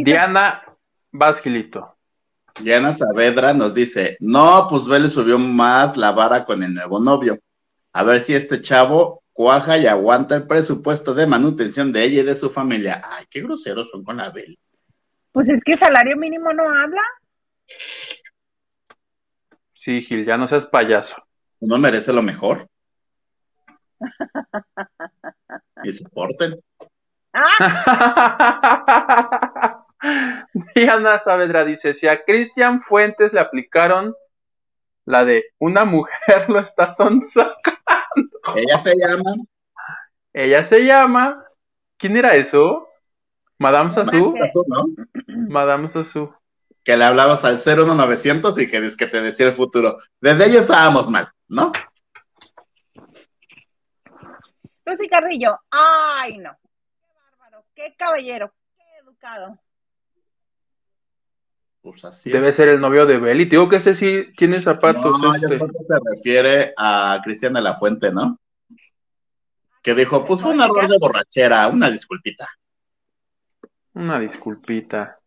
S2: Diana Vasquilito.
S3: Diana Saavedra nos dice, no, pues Vele subió más la vara con el nuevo novio. A ver si este chavo cuaja y aguanta el presupuesto de manutención de ella y de su familia. Ay, qué groseros son con la Bel.
S1: Pues es que salario mínimo no habla.
S2: Sí, Gil, ya no seas payaso.
S3: Uno merece lo mejor. y soporten.
S2: Diana Saavedra dice, si a Cristian Fuentes le aplicaron la de una mujer lo está sonsacando.
S3: Ella se llama.
S2: Ella se llama. ¿Quién era eso? Madame Sassou. Madame Sassou
S3: que le hablabas al 01900 y que, que te decía el futuro. Desde ahí estábamos mal, ¿no?
S1: Lucy Carrillo, ay no, qué bárbaro, qué caballero, qué educado.
S2: Pues así Debe ser el novio de Beli. Digo que ese sí tiene zapatos. No, este.
S3: yo creo que se refiere a Cristian de la Fuente, ¿no? Que dijo, pues fue un error de borrachera, una disculpita.
S2: Una disculpita.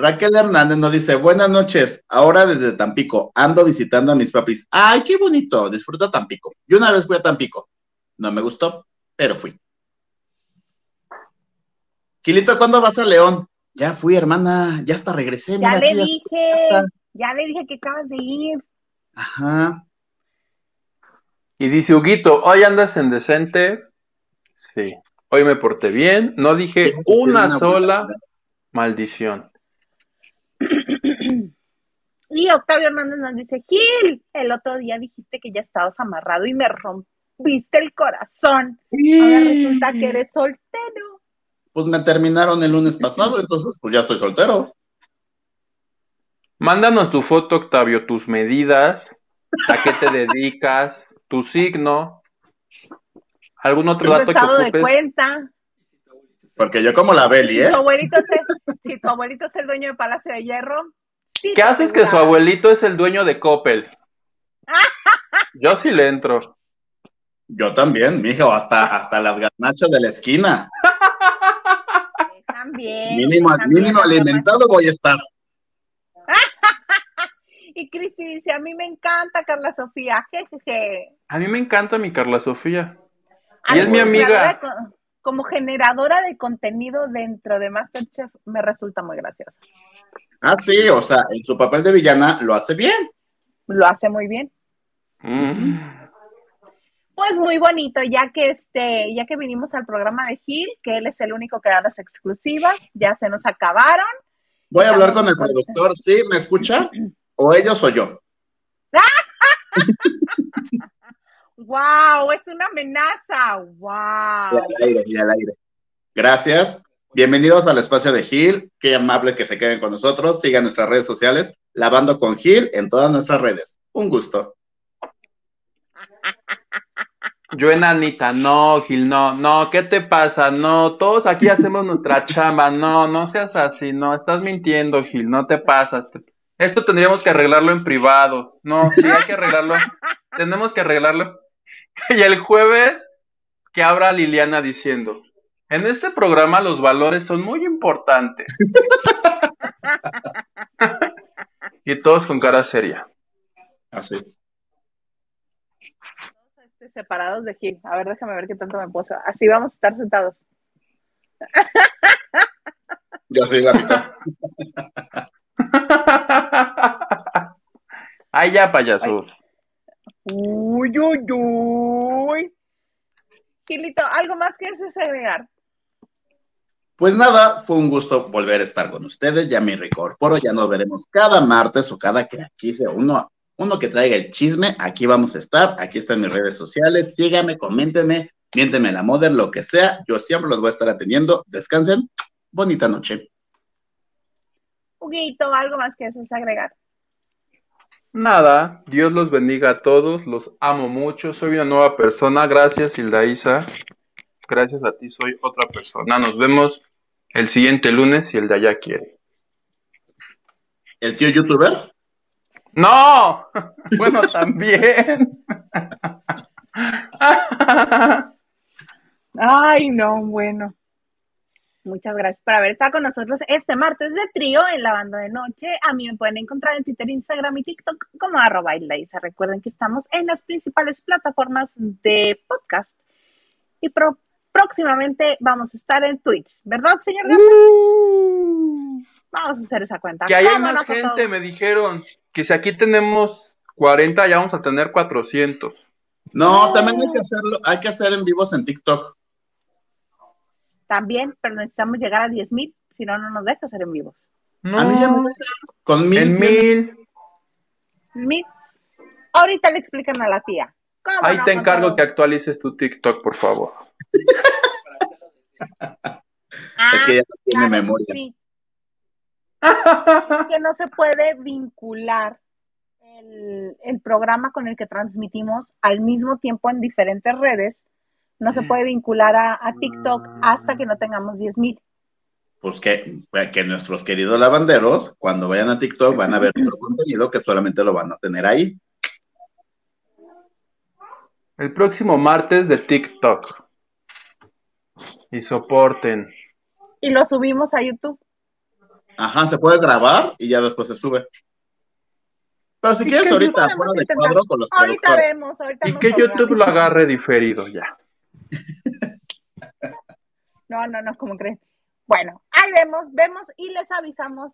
S3: Raquel Hernández nos dice, buenas noches, ahora desde Tampico, ando visitando a mis papis. Ay, qué bonito, disfruta Tampico. Yo una vez fui a Tampico, no me gustó, pero fui. Gilito, ¿cuándo vas a León? Ya fui, hermana, ya hasta regresé.
S1: Ya le dije, ya le dije que acabas de ir.
S3: Ajá.
S2: Y dice Huguito, hoy andas en decente. Sí, hoy me porté bien, no dije una sola maldición.
S1: Y Octavio Hernández nos dice, Gil, el otro día dijiste que ya estabas amarrado y me rompiste el corazón. Ahora resulta que eres soltero.
S3: Pues me terminaron el lunes pasado, entonces pues ya estoy soltero.
S2: Mándanos tu foto, Octavio, tus medidas, a qué te dedicas, tu signo, algún otro dato
S1: estado de cuenta.
S3: Porque yo como la Beli,
S1: ¿eh? Si tu, abuelito es el, si tu abuelito es el dueño del Palacio de Hierro.
S2: ¿Qué haces que su abuelito es el dueño de Coppel? yo sí le entro.
S3: Yo también, mijo, hasta, hasta las garnachas de la esquina.
S1: También.
S3: Mínimo, mínimo alimentado voy a estar.
S1: y Cristi dice, a mí me encanta Carla Sofía, jejeje.
S2: A mí me encanta mi Carla Sofía. Y es mi amiga
S1: como generadora de contenido dentro de Masterchef me resulta muy graciosa.
S3: Ah, sí, o sea, en su papel de villana lo hace bien.
S1: Lo hace muy bien. Mm. Pues muy bonito, ya que este, ya que vinimos al programa de Gil, que él es el único que da las exclusivas, ya se nos acabaron.
S3: Voy a hablar con el productor, ¿sí? ¿Me escucha? ¿O ellos o yo?
S1: ¡Wow! Es una amenaza. ¡Wow!
S3: Y al aire, y al aire. Gracias. Bienvenidos al espacio de Gil. Qué amable que se queden con nosotros. Sigan nuestras redes sociales, Lavando con Gil, en todas nuestras redes. Un gusto.
S2: Yo enanita, no, Gil, no, no, ¿qué te pasa? No, todos aquí hacemos nuestra chamba, no, no seas así, no, estás mintiendo, Gil, no te pasas. Esto tendríamos que arreglarlo en privado. No, sí, hay que arreglarlo. Tenemos que arreglarlo y el jueves que abra Liliana diciendo, en este programa los valores son muy importantes. y todos con cara seria.
S3: Así.
S1: Todos separados de Gil. A ver, déjame ver qué tanto me puedo. Así vamos a estar sentados.
S3: Yo soy la mitad.
S2: Ay, ya, payaso.
S1: Uy, uy, uy. Gilito, ¿algo más que es agregar?
S3: Pues nada, fue un gusto volver a estar con ustedes. Ya me recorporo, ya nos veremos cada martes o cada que aquí sea uno, uno que traiga el chisme. Aquí vamos a estar, aquí están mis redes sociales. Síganme, coméntenme, miénteme la moda, lo que sea. Yo siempre los voy a estar atendiendo. Descansen. Bonita noche.
S1: Huguito, ¿algo más que es agregar?
S2: Nada, Dios los bendiga a todos, los amo mucho, soy una nueva persona, gracias Hilda Isa, gracias a ti soy otra persona, nos vemos el siguiente lunes si el de allá quiere.
S3: ¿El tío youtuber?
S2: No, bueno también.
S1: Ay, no, bueno. Muchas gracias por haber estado con nosotros este martes de trío en la banda de noche. A mí me pueden encontrar en Twitter, Instagram y TikTok como arroba Recuerden que estamos en las principales plataformas de podcast y próximamente vamos a estar en Twitch, ¿verdad, señor uh. Vamos a hacer esa cuenta.
S2: Que hay más gente, me dijeron que si aquí tenemos 40 ya vamos a tener 400.
S3: No, también hay que hacerlo, hay que hacer en vivos en TikTok
S1: también, pero necesitamos llegar a 10 mil, si no, no nos deja hacer en vivos.
S3: No, a mí ya me con mil.
S2: mil.
S1: Mil. Ahorita le explican a la tía.
S2: Ahí te encargo que actualices tu TikTok, por favor.
S3: es que ya no tiene memoria. Sí.
S1: es que no se puede vincular el, el, programa con el que transmitimos al mismo tiempo en diferentes redes no se puede vincular a, TikTok hasta que no tengamos 10 mil.
S3: Pues que, que nuestros queridos lavanderos, cuando vayan a TikTok, van a ver otro contenido que solamente lo van a tener ahí.
S2: El próximo martes de TikTok. Y soporten.
S1: Y lo subimos a YouTube.
S3: Ajá, se puede grabar y ya después se sube. Pero si quieres ahorita, fuera de cuadro con los
S1: Ahorita vemos, ahorita
S2: Y que YouTube lo agarre diferido ya.
S1: No, no, no, como creen. Bueno, ahí vemos, vemos y les avisamos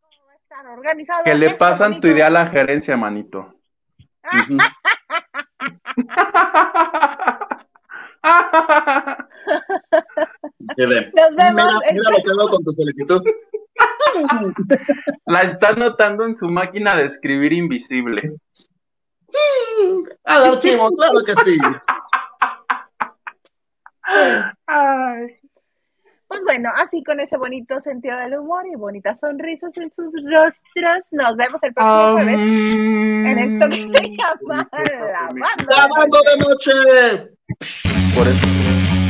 S1: cómo va a estar organizado.
S2: Que le este pasan tu idea a la gerencia, manito.
S1: Nos vemos.
S3: Mira, lo que hago con tu solicitud.
S2: La está notando en su máquina de escribir invisible.
S3: Al archivo, claro que sí.
S1: Pues bueno, así con ese bonito sentido del humor y bonitas sonrisas en sus rostros, nos vemos el próximo jueves en esto que se llama
S3: Lavando de Noche.
S2: Por eso.